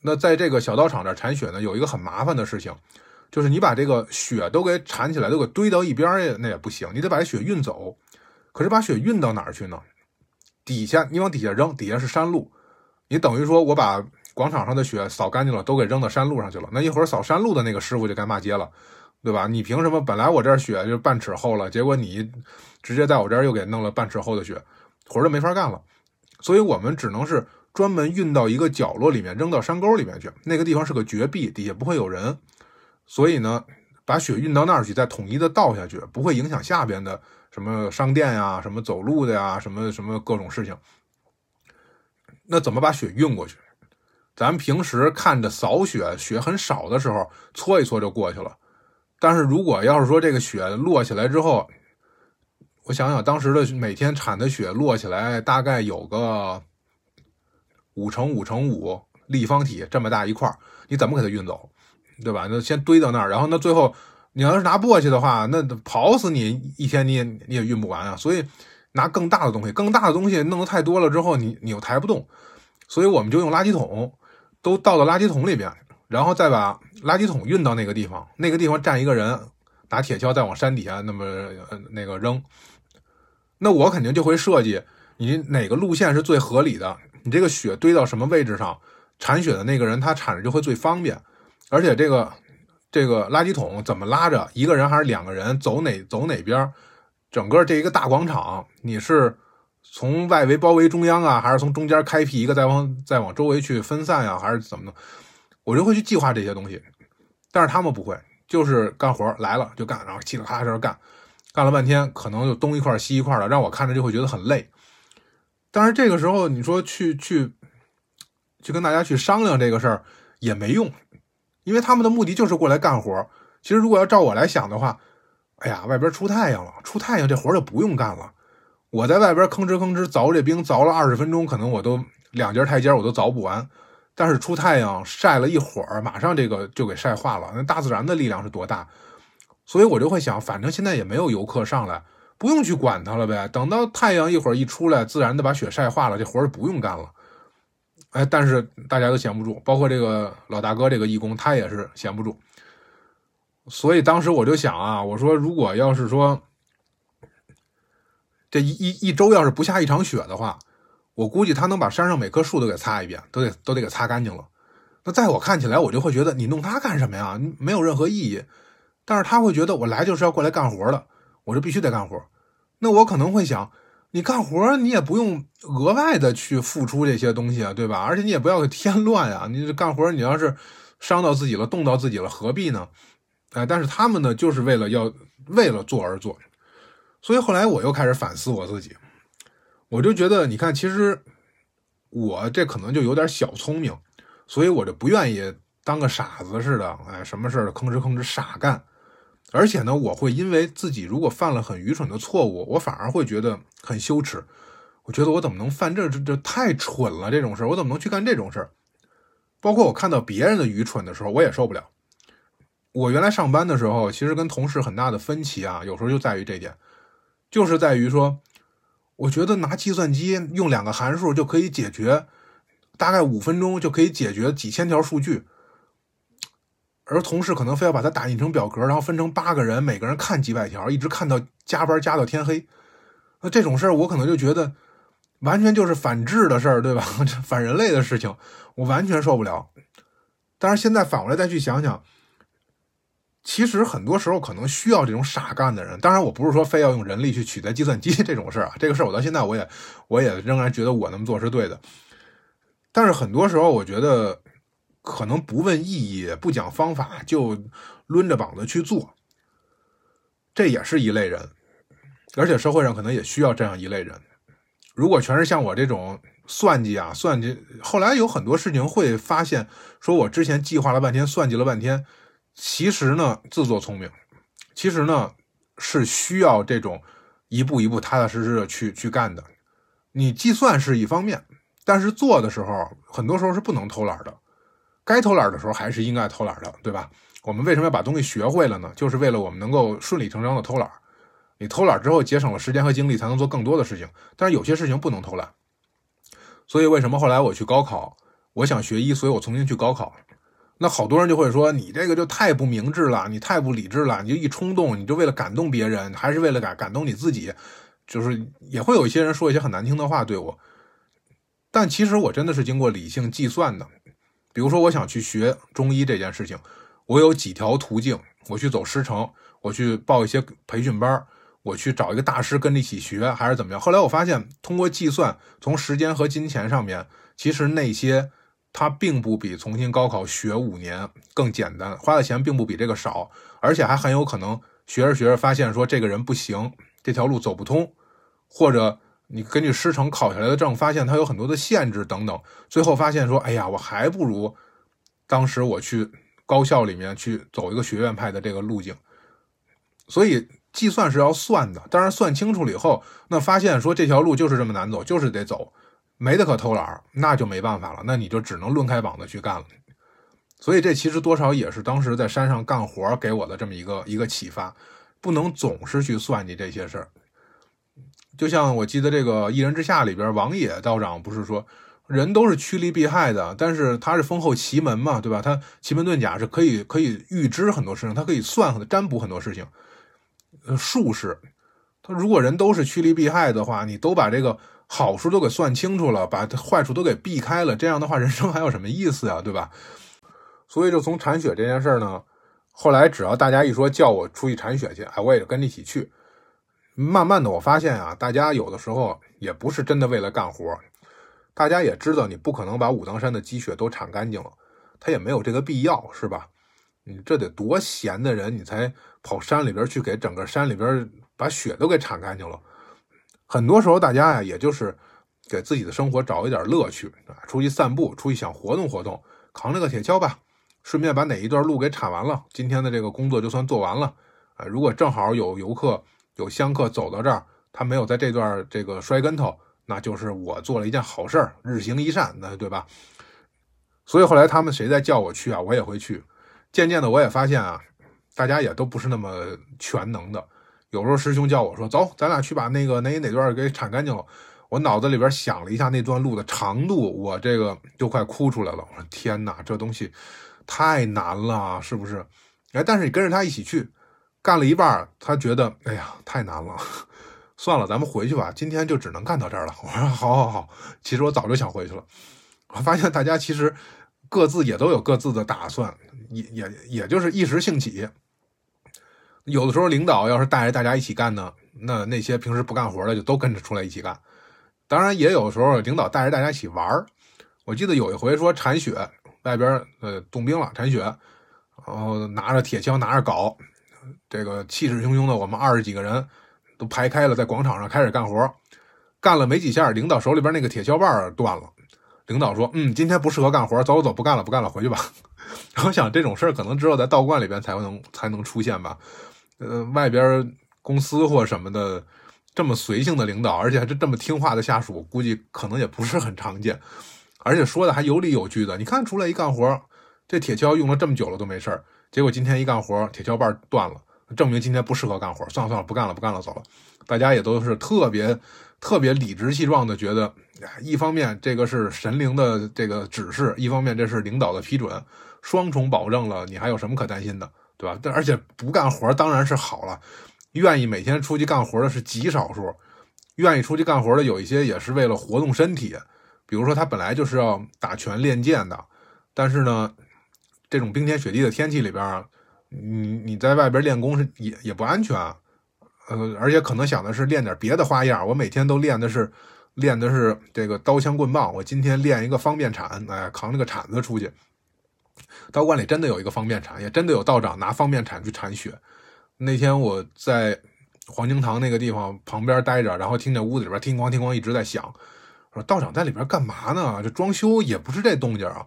那在这个小道场这铲雪呢，有一个很麻烦的事情，就是你把这个雪都给铲起来，都给堆到一边儿那也不行，你得把雪运走。可是把雪运到哪儿去呢？底下你往底下扔，底下是山路，你等于说我把广场上的雪扫干净了，都给扔到山路上去了。那一会儿扫山路的那个师傅就该骂街了。对吧？你凭什么？本来我这儿雪就半尺厚了，结果你直接在我这儿又给弄了半尺厚的雪，活儿就没法干了。所以我们只能是专门运到一个角落里面，扔到山沟里面去。那个地方是个绝壁，底下不会有人，所以呢，把雪运到那儿去，再统一的倒下去，不会影响下边的什么商店呀、什么走路的呀、什么什么各种事情。那怎么把雪运过去？咱平时看着扫雪，雪很少的时候，搓一搓就过去了。但是如果要是说这个雪落起来之后，我想想当时的每天铲的雪落起来大概有个五乘五乘五立方体这么大一块你怎么给它运走，对吧？那先堆到那儿，然后那最后你要是拿簸箕的话，那刨死你一天你也你也运不完啊。所以拿更大的东西，更大的东西弄得太多了之后，你你又抬不动，所以我们就用垃圾桶，都倒到垃圾桶里边。然后再把垃圾桶运到那个地方，那个地方站一个人，拿铁锹再往山底下那么那个扔。那我肯定就会设计你哪个路线是最合理的，你这个雪堆到什么位置上，铲雪的那个人他铲着就会最方便。而且这个这个垃圾桶怎么拉着，一个人还是两个人走哪走哪边，整个这一个大广场，你是从外围包围中央啊，还是从中间开辟一个再往再往周围去分散呀，还是怎么的？我就会去计划这些东西，但是他们不会，就是干活来了就干，然后嘁哩咔嚓干，干了半天，可能就东一块西一块的，让我看着就会觉得很累。但是这个时候你说去去去跟大家去商量这个事儿也没用，因为他们的目的就是过来干活。其实如果要照我来想的话，哎呀，外边出太阳了，出太阳这活就不用干了。我在外边吭哧吭哧凿这冰，凿了二十分钟，可能我都两节台阶我都凿不完。但是出太阳晒了一会儿，马上这个就给晒化了。那大自然的力量是多大？所以我就会想，反正现在也没有游客上来，不用去管它了呗。等到太阳一会儿一出来，自然的把雪晒化了，这活儿不用干了。哎，但是大家都闲不住，包括这个老大哥这个义工，他也是闲不住。所以当时我就想啊，我说如果要是说这一一一周要是不下一场雪的话。我估计他能把山上每棵树都给擦一遍，都得都得给擦干净了。那在我看起来，我就会觉得你弄它干什么呀？没有任何意义。但是他会觉得我来就是要过来干活的，我就必须得干活。那我可能会想，你干活你也不用额外的去付出这些东西啊，对吧？而且你也不要添乱啊。你干活你要是伤到自己了，动到自己了，何必呢？哎，但是他们呢，就是为了要为了做而做。所以后来我又开始反思我自己。我就觉得，你看，其实我这可能就有点小聪明，所以我就不愿意当个傻子似的，哎，什么事儿吭哧吭哧傻干。而且呢，我会因为自己如果犯了很愚蠢的错误，我反而会觉得很羞耻。我觉得我怎么能犯这这这太蠢了这种事儿？我怎么能去干这种事儿？包括我看到别人的愚蠢的时候，我也受不了。我原来上班的时候，其实跟同事很大的分歧啊，有时候就在于这点，就是在于说。我觉得拿计算机用两个函数就可以解决，大概五分钟就可以解决几千条数据。而同事可能非要把它打印成表格，然后分成八个人，每个人看几百条，一直看到加班加到天黑。那这种事儿，我可能就觉得完全就是反智的事儿，对吧？反人类的事情，我完全受不了。但是现在反过来再去想想，其实很多时候可能需要这种傻干的人。当然，我不是说非要用人力去取代计算机这种事儿啊，这个事儿我到现在我也我也仍然觉得我那么做是对的。但是很多时候，我觉得。可能不问意义、不讲方法就抡着膀子去做，这也是一类人，而且社会上可能也需要这样一类人。如果全是像我这种算计啊、算计，后来有很多事情会发现，说我之前计划了半天、算计了半天，其实呢自作聪明，其实呢是需要这种一步一步踏踏实实的去去干的。你计算是一方面，但是做的时候很多时候是不能偷懒的。该偷懒的时候还是应该偷懒的，对吧？我们为什么要把东西学会了呢？就是为了我们能够顺理成章的偷懒。你偷懒之后节省了时间和精力，才能做更多的事情。但是有些事情不能偷懒。所以为什么后来我去高考？我想学医，所以我重新去高考。那好多人就会说你这个就太不明智了，你太不理智了，你就一冲动，你就为了感动别人，还是为了感感动你自己？就是也会有一些人说一些很难听的话对我。但其实我真的是经过理性计算的。比如说，我想去学中医这件事情，我有几条途径：我去走师承，我去报一些培训班，我去找一个大师跟着一起学，还是怎么样？后来我发现，通过计算，从时间和金钱上面，其实那些它并不比重新高考学五年更简单，花的钱并不比这个少，而且还很有可能学着学着发现说这个人不行，这条路走不通，或者。你根据师承考下来的证，发现它有很多的限制等等，最后发现说，哎呀，我还不如当时我去高校里面去走一个学院派的这个路径。所以计算是要算的，当然算清楚了以后，那发现说这条路就是这么难走，就是得走，没得可偷懒，那就没办法了，那你就只能抡开膀子去干了。所以这其实多少也是当时在山上干活给我的这么一个一个启发，不能总是去算计这些事儿。就像我记得这个《一人之下》里边，王野道长不是说，人都是趋利避害的，但是他是封后奇门嘛，对吧？他奇门遁甲是可以可以预知很多事情，他可以算占卜很多事情。呃，术士，他如果人都是趋利避害的话，你都把这个好处都给算清楚了，把坏处都给避开了，这样的话，人生还有什么意思呀，对吧？所以就从铲雪这件事呢，后来只要大家一说叫我出去铲雪去，哎，我也跟着一起去。慢慢的，我发现啊，大家有的时候也不是真的为了干活，大家也知道你不可能把武当山的积雪都铲干净了，他也没有这个必要，是吧？你这得多闲的人，你才跑山里边去给整个山里边把雪都给铲干净了。很多时候，大家呀，也就是给自己的生活找一点乐趣啊，出去散步，出去想活动活动，扛着个铁锹吧，顺便把哪一段路给铲完了，今天的这个工作就算做完了啊。如果正好有游客。有香客走到这儿，他没有在这段这个摔跟头，那就是我做了一件好事儿，日行一善，那对吧？所以后来他们谁再叫我去啊，我也会去。渐渐的，我也发现啊，大家也都不是那么全能的。有时候师兄叫我说：“走，咱俩去把那个哪哪段给铲干净了。”我脑子里边想了一下那段路的长度，我这个就快哭出来了。我说：“天哪，这东西太难了，是不是？”哎，但是你跟着他一起去。干了一半，他觉得哎呀太难了，算了，咱们回去吧。今天就只能干到这儿了。我说好好好，其实我早就想回去了。我发现大家其实各自也都有各自的打算，也也也就是一时兴起。有的时候领导要是带着大家一起干呢，那那些平时不干活的就都跟着出来一起干。当然也有时候领导带着大家一起玩我记得有一回说铲雪，外边呃冻冰了，铲雪，然后拿着铁锹，拿着镐。这个气势汹汹的，我们二十几个人都排开了，在广场上开始干活。干了没几下，领导手里边那个铁锹把断了。领导说：“嗯，今天不适合干活，走走走，不干了，不干了，回去吧。”我想这种事儿可能只有在道观里边才能才能出现吧。呃，外边公司或什么的这么随性的领导，而且还是这么听话的下属，估计可能也不是很常见。而且说的还有理有据的。你看出来一干活，这铁锹用了这么久了都没事儿。结果今天一干活，铁锹把断了，证明今天不适合干活。算了算了，不干了，不干了，走了。大家也都是特别特别理直气壮的，觉得一方面这个是神灵的这个指示，一方面这是领导的批准，双重保证了，你还有什么可担心的，对吧？但而且不干活当然是好了，愿意每天出去干活的是极少数，愿意出去干活的有一些也是为了活动身体，比如说他本来就是要打拳练剑的，但是呢，这种冰天雪地的天气里边，你你在外边练功是也也不安全，呃，而且可能想的是练点别的花样，我每天都练的是。练的是这个刀枪棍棒，我今天练一个方便铲，哎，扛着个铲子出去。道观里真的有一个方便铲，也真的有道长拿方便铲去铲雪。那天我在黄经堂那个地方旁边待着，然后听见屋子里边叮咣叮咣一直在响，说道长在里边干嘛呢？这装修也不是这动静啊。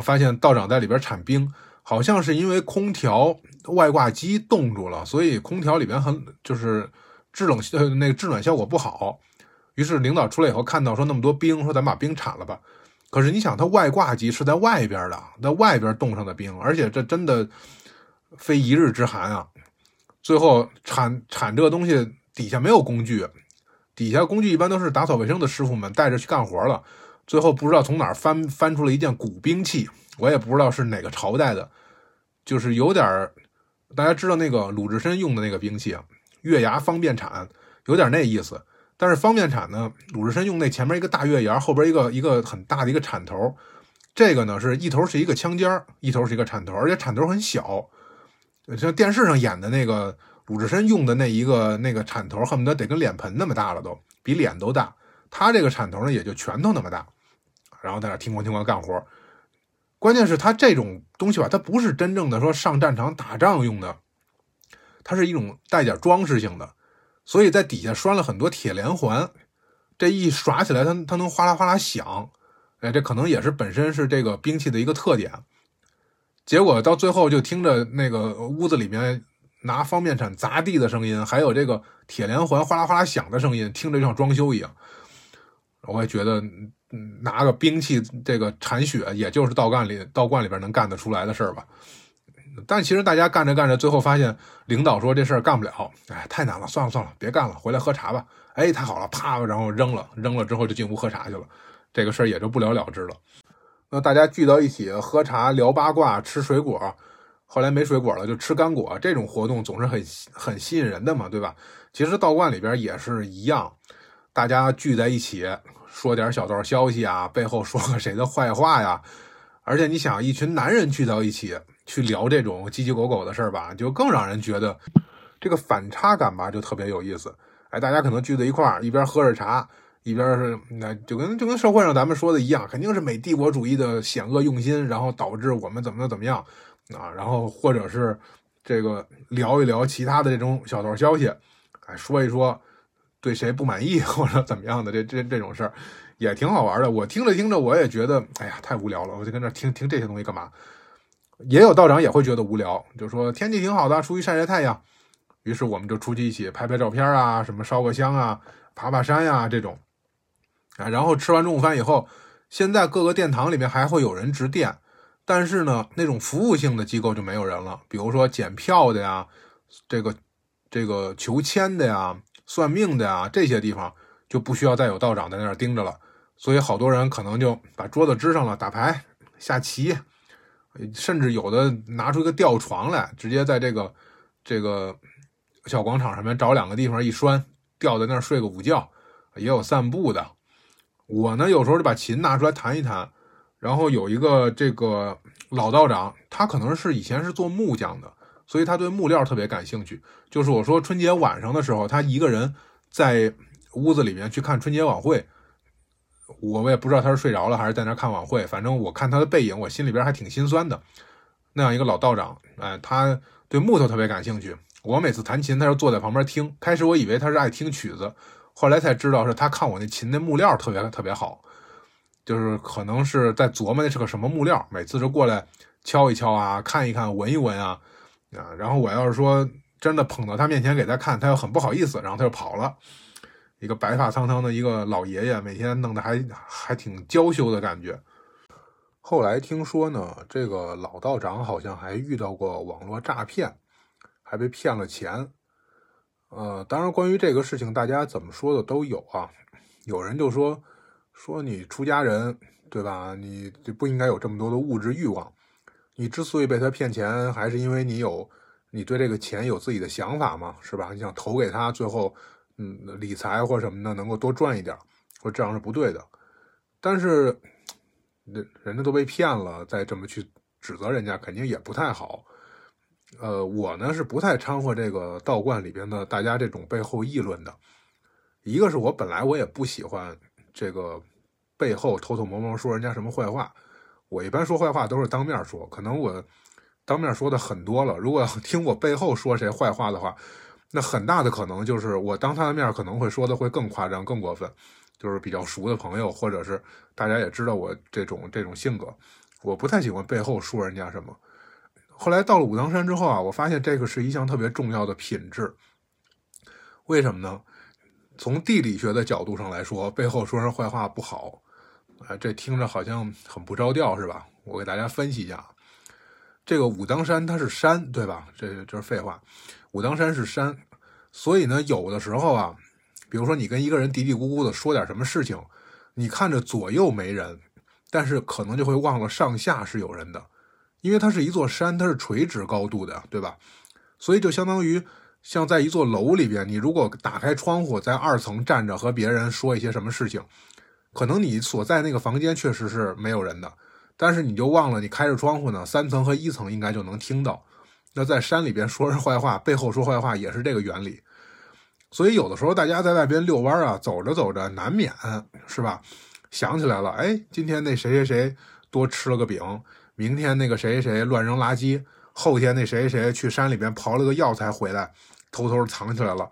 发现道长在里边铲冰，好像是因为空调外挂机冻住了，所以空调里边很就是制冷呃那个制暖效果不好。于是领导出来以后，看到说那么多冰，说咱把冰铲了吧。可是你想，它外挂机是在外边的，在外边冻上的冰，而且这真的非一日之寒啊。最后铲铲这个东西底下没有工具，底下工具一般都是打扫卫生的师傅们带着去干活了。最后不知道从哪儿翻翻出了一件古兵器，我也不知道是哪个朝代的，就是有点儿大家知道那个鲁智深用的那个兵器啊，月牙方便铲，有点那意思。但是方便铲呢？鲁智深用那前面一个大月牙，后边一个一个很大的一个铲头，这个呢是一头是一个枪尖一头是一个铲头，而且铲头很小，像电视上演的那个鲁智深用的那一个那个铲头，恨不得得跟脸盆那么大了，都比脸都大。他这个铲头呢，也就拳头那么大，然后在那听咣听咣干活。关键是它这种东西吧，它不是真正的说上战场打仗用的，它是一种带点装饰性的。所以在底下拴了很多铁连环，这一耍起来，它它能哗啦哗啦响，哎，这可能也是本身是这个兵器的一个特点。结果到最后就听着那个屋子里面拿方便铲砸地的声音，还有这个铁连环哗啦哗啦响的声音，听着就像装修一样。我也觉得，嗯拿个兵器这个铲雪，也就是道干里道观里边能干得出来的事儿吧。但其实大家干着干着，最后发现领导说这事儿干不了，哎，太难了，算了算了，别干了，回来喝茶吧。哎，太好了，啪，然后扔了，扔了之后就进屋喝茶去了，这个事儿也就不了了之了。那大家聚到一起喝茶、聊八卦、吃水果，后来没水果了就吃干果，这种活动总是很很吸引人的嘛，对吧？其实道观里边也是一样，大家聚在一起说点小道消息啊，背后说个谁的坏话呀，而且你想，一群男人聚到一起。去聊这种鸡鸡狗狗的事儿吧，就更让人觉得这个反差感吧，就特别有意思。哎，大家可能聚在一块儿，一边喝着茶，一边是那就跟就跟社会上咱们说的一样，肯定是美帝国主义的险恶用心，然后导致我们怎么怎么样啊，然后或者是这个聊一聊其他的这种小道消息，哎，说一说对谁不满意 或者怎么样的这这这种事儿，也挺好玩的。我听着听着，我也觉得哎呀太无聊了，我就跟那听听这些东西干嘛？也有道长也会觉得无聊，就说天气挺好的，出去晒晒太阳。于是我们就出去一起拍拍照片啊，什么烧个香啊，爬爬山呀这种。啊，然后吃完中午饭以后，现在各个殿堂里面还会有人值殿，但是呢，那种服务性的机构就没有人了，比如说检票的呀，这个这个求签的呀，算命的呀，这些地方就不需要再有道长在那儿盯着了。所以好多人可能就把桌子支上了，打牌、下棋。甚至有的拿出一个吊床来，直接在这个这个小广场上面找两个地方一拴，吊在那儿睡个午觉。也有散步的。我呢，有时候就把琴拿出来弹一弹。然后有一个这个老道长，他可能是以前是做木匠的，所以他对木料特别感兴趣。就是我说春节晚上的时候，他一个人在屋子里面去看春节晚会。我也不知道他是睡着了还是在那看晚会，反正我看他的背影，我心里边还挺心酸的。那样一个老道长，哎，他对木头特别感兴趣。我每次弹琴，他就坐在旁边听。开始我以为他是爱听曲子，后来才知道是他看我那琴那木料特别特别好，就是可能是在琢磨那是个什么木料。每次就过来敲一敲啊，看一看，闻一闻啊，啊，然后我要是说真的捧到他面前给他看，他又很不好意思，然后他就跑了。一个白发苍苍的一个老爷爷，每天弄得还还挺娇羞的感觉。后来听说呢，这个老道长好像还遇到过网络诈骗，还被骗了钱。呃，当然，关于这个事情，大家怎么说的都有啊。有人就说说你出家人，对吧？你就不应该有这么多的物质欲望。你之所以被他骗钱，还是因为你有你对这个钱有自己的想法嘛，是吧？你想投给他，最后嗯理财或什么的能够多赚一点，说这样是不对的。但是人人家都被骗了，再这么去指责人家，肯定也不太好。呃，我呢是不太掺和这个道观里边的大家这种背后议论的。一个是我本来我也不喜欢这个背后偷偷摸摸说人家什么坏话，我一般说坏话都是当面说，可能我当面说的很多了。如果要听我背后说谁坏话的话，那很大的可能就是我当他的面可能会说的会更夸张、更过分。就是比较熟的朋友，或者是大家也知道我这种这种性格，我不太喜欢背后说人家什么。后来到了武当山之后啊，我发现这个是一项特别重要的品质。为什么呢？从地理学的角度上来说，背后说人坏话不好。啊，这听着好像很不着调，是吧？我给大家分析一下，这个武当山它是山，对吧？这这是废话。武当山是山，所以呢，有的时候啊，比如说你跟一个人嘀嘀咕咕的说点什么事情，你看着左右没人，但是可能就会忘了上下是有人的。因为它是一座山，它是垂直高度的，对吧？所以就相当于像在一座楼里边，你如果打开窗户，在二层站着和别人说一些什么事情，可能你所在那个房间确实是没有人的，但是你就忘了你开着窗户呢，三层和一层应该就能听到。那在山里边说人坏话，背后说坏话也是这个原理。所以有的时候大家在外边遛弯啊，走着走着难免是吧？想起来了，哎，今天那谁谁谁多吃了个饼。明天那个谁谁乱扔垃圾，后天那谁谁去山里边刨了个药材回来，偷偷藏起来了。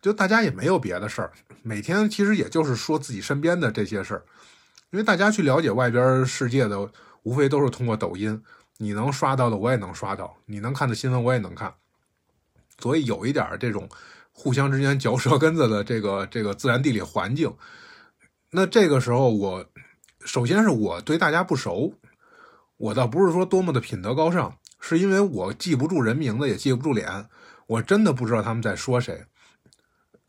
就大家也没有别的事儿，每天其实也就是说自己身边的这些事儿。因为大家去了解外边世界的，无非都是通过抖音，你能刷到的我也能刷到，你能看的新闻我也能看。所以有一点这种互相之间嚼舌根子的这个这个自然地理环境，那这个时候我首先是我对大家不熟。我倒不是说多么的品德高尚，是因为我记不住人名字，也记不住脸，我真的不知道他们在说谁。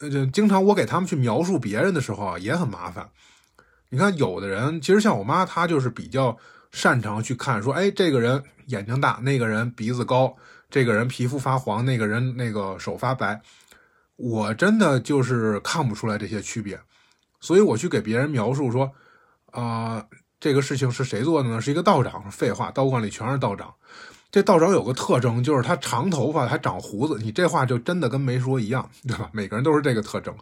呃，经常我给他们去描述别人的时候啊，也很麻烦。你看，有的人其实像我妈，她就是比较擅长去看，说，哎，这个人眼睛大，那个人鼻子高，这个人皮肤发黄，那个人那个手发白。我真的就是看不出来这些区别，所以我去给别人描述说，啊。这个事情是谁做的呢？是一个道长。废话，道观里全是道长。这道长有个特征，就是他长头发还长胡子。你这话就真的跟没说一样，对吧？每个人都是这个特征。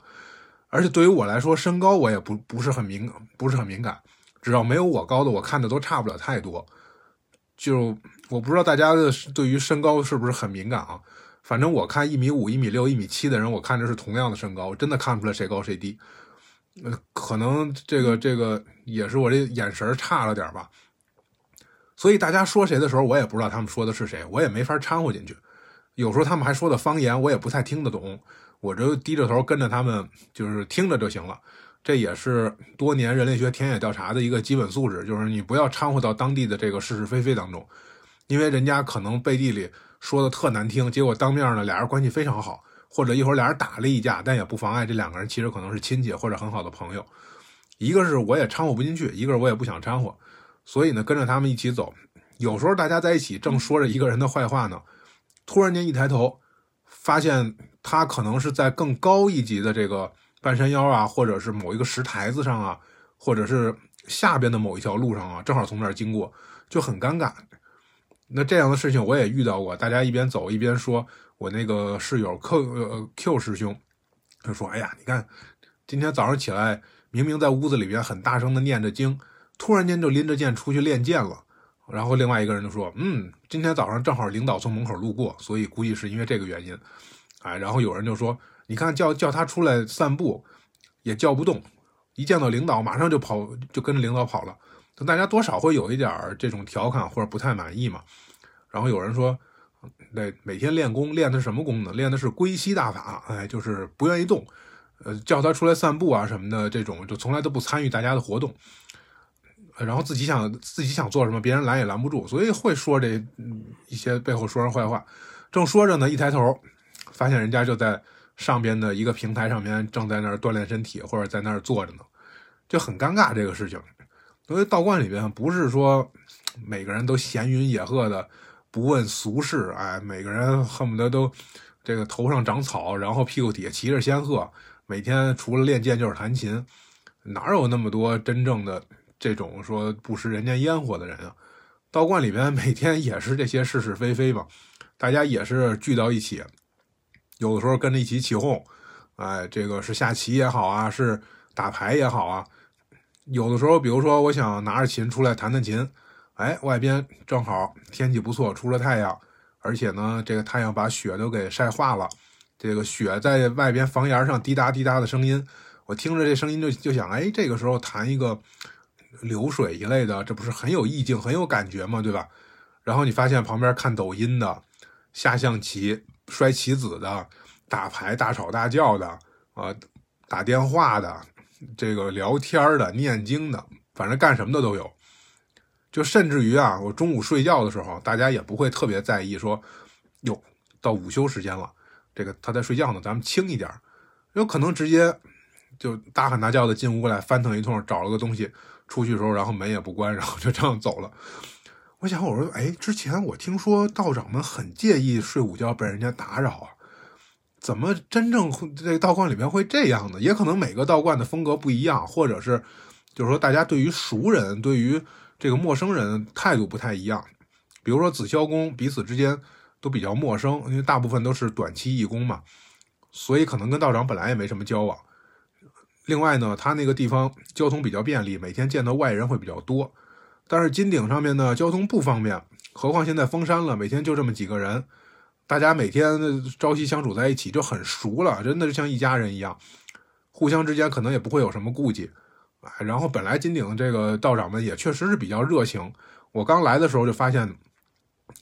而且对于我来说，身高我也不不是很敏，不是很敏感。只要没有我高的，我看的都差不了太多。就我不知道大家的对于身高是不是很敏感啊？反正我看一米五、一米六、一米七的人，我看着是同样的身高，我真的看不出来谁高谁低。呃，可能这个这个也是我这眼神差了点吧，所以大家说谁的时候，我也不知道他们说的是谁，我也没法掺和进去。有时候他们还说的方言，我也不太听得懂，我就低着头跟着他们，就是听着就行了。这也是多年人类学田野调查的一个基本素质，就是你不要掺和到当地的这个是是非非当中，因为人家可能背地里说的特难听，结果当面呢俩人关系非常好。或者一会儿俩人打了一架，但也不妨碍这两个人其实可能是亲戚或者很好的朋友。一个是我也掺和不进去，一个是我也不想掺和，所以呢跟着他们一起走。有时候大家在一起正说着一个人的坏话呢，突然间一抬头，发现他可能是在更高一级的这个半山腰啊，或者是某一个石台子上啊，或者是下边的某一条路上啊，正好从那儿经过，就很尴尬。那这样的事情我也遇到过，大家一边走一边说。我那个室友 Q 呃 Q 师兄，他说：“哎呀，你看，今天早上起来，明明在屋子里边很大声的念着经，突然间就拎着剑出去练剑了。”然后另外一个人就说：“嗯，今天早上正好领导从门口路过，所以估计是因为这个原因。”哎，然后有人就说：“你看，叫叫他出来散步，也叫不动，一见到领导马上就跑，就跟着领导跑了。”大家多少会有一点这种调侃或者不太满意嘛。然后有人说。那每天练功练的是什么功呢？练的是归息大法，哎，就是不愿意动，呃，叫他出来散步啊什么的，这种就从来都不参与大家的活动，然后自己想自己想做什么，别人拦也拦不住，所以会说这一些背后说人坏话。正说着呢，一抬头，发现人家就在上边的一个平台上面，正在那儿锻炼身体，或者在那儿坐着呢。就很尴尬这个事情。因为道观里边不是说每个人都闲云野鹤的，不问俗事，哎，每个人恨不得都这个头上长草，然后屁股底下骑着仙鹤，每天除了练剑就是弹琴，哪有那么多真正的这种说不食人间烟火的人啊？道观里边每天也是这些是是非非嘛，大家也是聚到一起，有的时候跟着一起起哄，哎，这个是下棋也好啊，是打牌也好啊。有的时候，比如说我想拿着琴出来弹弹琴，哎，外边正好天气不错，出了太阳，而且呢，这个太阳把雪都给晒化了，这个雪在外边房檐上滴答滴答的声音，我听着这声音就就想，哎，这个时候弹一个流水一类的，这不是很有意境、很有感觉吗？对吧？然后你发现旁边看抖音的、下象棋、摔棋子的、打牌大吵大叫的、啊，打电话的。这个聊天的、念经的，反正干什么的都有。就甚至于啊，我中午睡觉的时候，大家也不会特别在意说，哟，到午休时间了，这个他在睡觉呢，咱们轻一点。有可能直接就大喊大叫的进屋来，翻腾一通，找了个东西出去的时候，然后门也不关，然后就这样走了。我想，我说，哎，之前我听说道长们很介意睡午觉被人家打扰啊。怎么真正这道观里面会这样呢？也可能每个道观的风格不一样，或者是就是说大家对于熟人、对于这个陌生人态度不太一样。比如说紫霄宫彼此之间都比较陌生，因为大部分都是短期义工嘛，所以可能跟道长本来也没什么交往。另外呢，他那个地方交通比较便利，每天见到外人会比较多。但是金顶上面呢，交通不方便，何况现在封山了，每天就这么几个人。大家每天朝夕相处在一起就很熟了，真的是像一家人一样，互相之间可能也不会有什么顾忌。哎，然后本来金顶这个道长们也确实是比较热情。我刚来的时候就发现，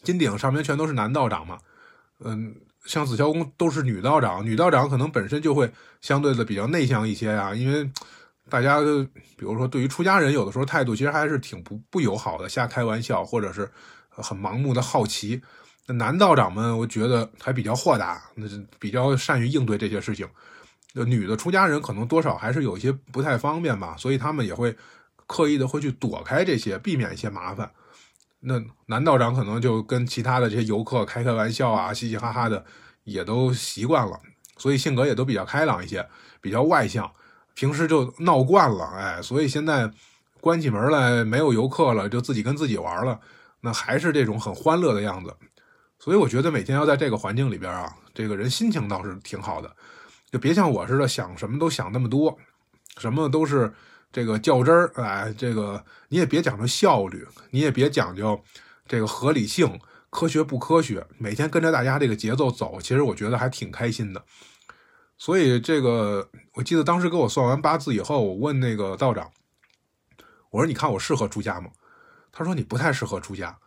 金顶上面全都是男道长嘛，嗯，像紫霄宫都是女道长，女道长可能本身就会相对的比较内向一些呀，因为大家比如说对于出家人有的时候态度其实还是挺不不友好的，瞎开玩笑或者是很盲目的好奇。那男道长们，我觉得还比较豁达，那比较善于应对这些事情。那女的出家人可能多少还是有一些不太方便吧，所以他们也会刻意的会去躲开这些，避免一些麻烦。那男道长可能就跟其他的这些游客开开玩笑啊，嘻嘻哈哈的，也都习惯了，所以性格也都比较开朗一些，比较外向。平时就闹惯了，哎，所以现在关起门来没有游客了，就自己跟自己玩了，那还是这种很欢乐的样子。所以我觉得每天要在这个环境里边啊，这个人心情倒是挺好的，就别像我似的想什么都想那么多，什么都是这个较真儿，哎，这个你也别讲究效率，你也别讲究这个合理性，科学不科学，每天跟着大家这个节奏走，其实我觉得还挺开心的。所以这个我记得当时给我算完八字以后，我问那个道长，我说你看我适合出家吗？他说你不太适合出家。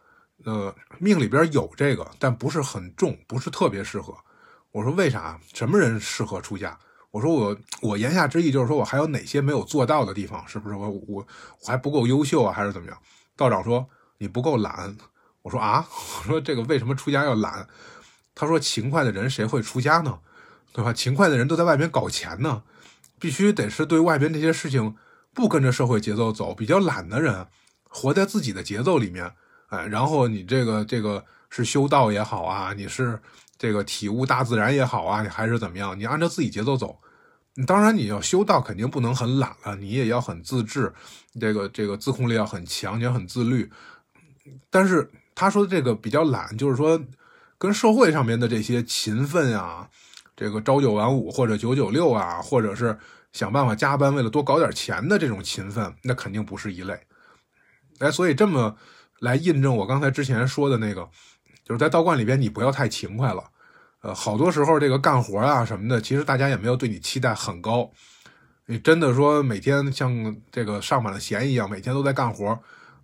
呃，命里边有这个，但不是很重，不是特别适合。我说为啥？什么人适合出家？我说我我言下之意就是说我还有哪些没有做到的地方？是不是我我我还不够优秀啊？还是怎么样？道长说你不够懒。我说啊，我说这个为什么出家要懒？他说勤快的人谁会出家呢？对吧？勤快的人都在外边搞钱呢，必须得是对外边这些事情不跟着社会节奏走，比较懒的人，活在自己的节奏里面。哎，然后你这个这个是修道也好啊，你是这个体悟大自然也好啊，你还是怎么样？你按照自己节奏走。当然，你要修道肯定不能很懒了，你也要很自制，这个这个自控力要很强，你要很自律。但是他说的这个比较懒，就是说跟社会上面的这些勤奋啊，这个朝九晚五或者九九六啊，或者是想办法加班为了多搞点钱的这种勤奋，那肯定不是一类。哎，所以这么。来印证我刚才之前说的那个，就是在道观里边，你不要太勤快了。呃，好多时候这个干活啊什么的，其实大家也没有对你期待很高。你真的说每天像这个上满了弦一样，每天都在干活，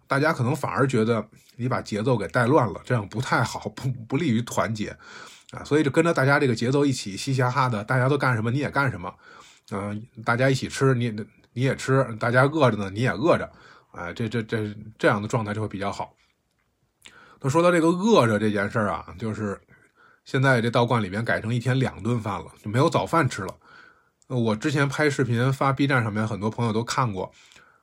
大家可能反而觉得你把节奏给带乱了，这样不太好，不不利于团结啊。所以就跟着大家这个节奏一起嘻嘻哈哈的，大家都干什么你也干什么，嗯，大家一起吃你你也吃，大家饿着呢你也饿着。哎，这这这这样的状态就会比较好。那说到这个饿着这件事儿啊，就是现在这道观里边改成一天两顿饭了，就没有早饭吃了。我之前拍视频发 B 站上面，很多朋友都看过。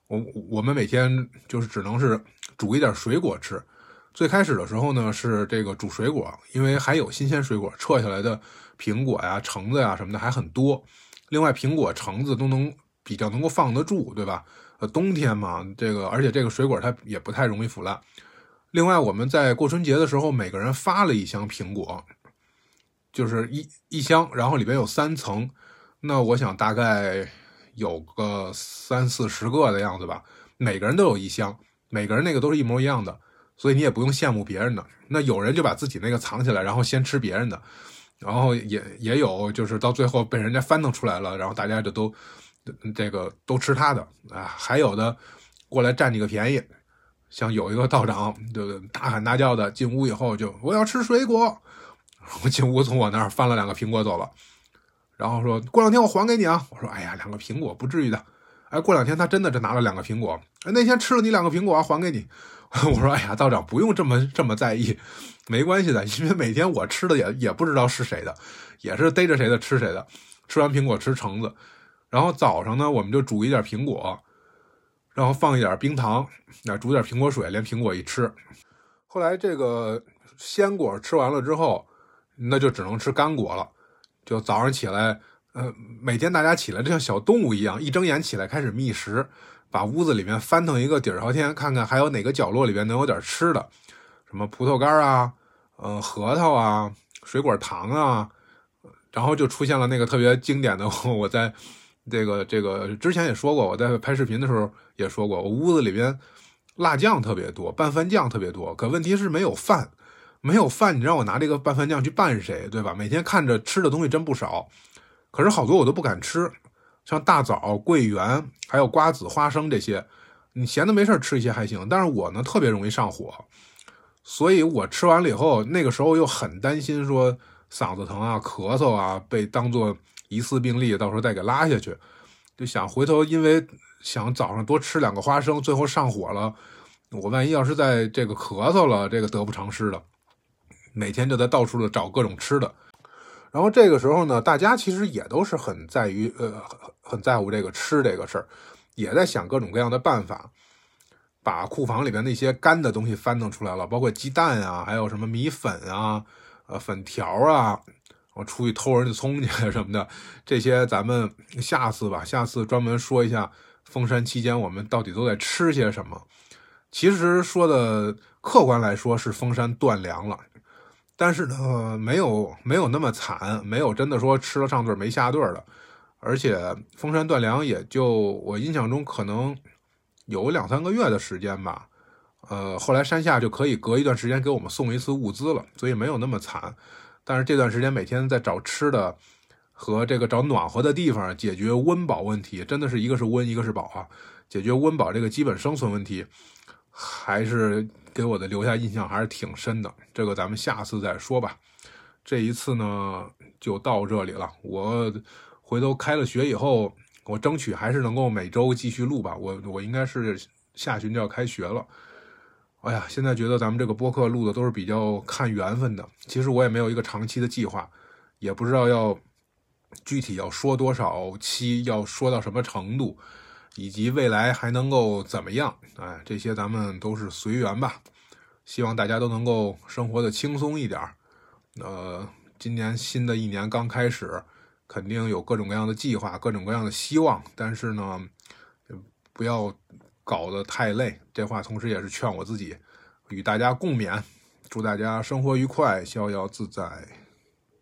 我我们每天就是只能是煮一点水果吃。最开始的时候呢，是这个煮水果，因为还有新鲜水果，撤下来的苹果呀、橙子呀什么的还很多。另外，苹果、橙子都能比较能够放得住，对吧？呃，冬天嘛，这个而且这个水果它也不太容易腐烂。另外，我们在过春节的时候，每个人发了一箱苹果，就是一一箱，然后里边有三层。那我想大概有个三四十个的样子吧，每个人都有一箱，每个人那个都是一模一样的，所以你也不用羡慕别人的。那有人就把自己那个藏起来，然后先吃别人的，然后也也有就是到最后被人家翻腾出来了，然后大家就都这个都吃他的啊，还有的过来占你个便宜，像有一个道长就大喊大叫的进屋以后就我要吃水果，我进屋从我那儿翻了两个苹果走了。然后说过两天我还给你啊！我说哎呀，两个苹果不至于的。哎，过两天他真的就拿了两个苹果。哎，那天吃了你两个苹果啊，还给你。我说哎呀，道长不用这么这么在意，没关系的，因为每天我吃的也也不知道是谁的，也是逮着谁的吃谁的。吃完苹果吃橙子，然后早上呢我们就煮一点苹果，然后放一点冰糖，那煮点苹果水，连苹果一吃。后来这个鲜果吃完了之后，那就只能吃干果了。就早上起来，呃，每天大家起来就像小动物一样，一睁眼起来开始觅食，把屋子里面翻腾一个底朝天，看看还有哪个角落里边能有点吃的，什么葡萄干啊，呃，核桃啊，水果糖啊，然后就出现了那个特别经典的，我在这个这个之前也说过，我在拍视频的时候也说过，我屋子里边辣酱特别多，拌饭酱特别多，可问题是没有饭。没有饭，你让我拿这个拌饭酱去拌谁，对吧？每天看着吃的东西真不少，可是好多我都不敢吃，像大枣、桂圆，还有瓜子、花生这些，你闲的没事吃一些还行。但是我呢，特别容易上火，所以我吃完了以后，那个时候又很担心说嗓子疼啊、咳嗽啊，被当做疑似病例，到时候再给拉下去，就想回头因为想早上多吃两个花生，最后上火了，我万一要是在这个咳嗽了，这个得不偿失的。每天就在到处的找各种吃的，然后这个时候呢，大家其实也都是很在于呃很在乎这个吃这个事儿，也在想各种各样的办法，把库房里边那些干的东西翻腾出来了，包括鸡蛋啊，还有什么米粉啊，呃粉条啊，我出去偷人家葱去什么的，这些咱们下次吧，下次专门说一下封山期间我们到底都在吃些什么。其实说的客观来说是封山断粮了。但是呢，没有没有那么惨，没有真的说吃了上顿没下顿的，而且封山断粮也就我印象中可能有两三个月的时间吧，呃，后来山下就可以隔一段时间给我们送一次物资了，所以没有那么惨。但是这段时间每天在找吃的和这个找暖和的地方解决温饱问题，真的是一个是温一个是饱啊，解决温饱这个基本生存问题还是。给我的留下印象还是挺深的，这个咱们下次再说吧。这一次呢，就到这里了。我回头开了学以后，我争取还是能够每周继续录吧。我我应该是下旬就要开学了。哎呀，现在觉得咱们这个播客录的都是比较看缘分的。其实我也没有一个长期的计划，也不知道要具体要说多少期，要说到什么程度。以及未来还能够怎么样？哎，这些咱们都是随缘吧。希望大家都能够生活的轻松一点呃，今年新的一年刚开始，肯定有各种各样的计划，各种各样的希望。但是呢，不要搞得太累。这话同时也是劝我自己，与大家共勉。祝大家生活愉快，逍遥自在。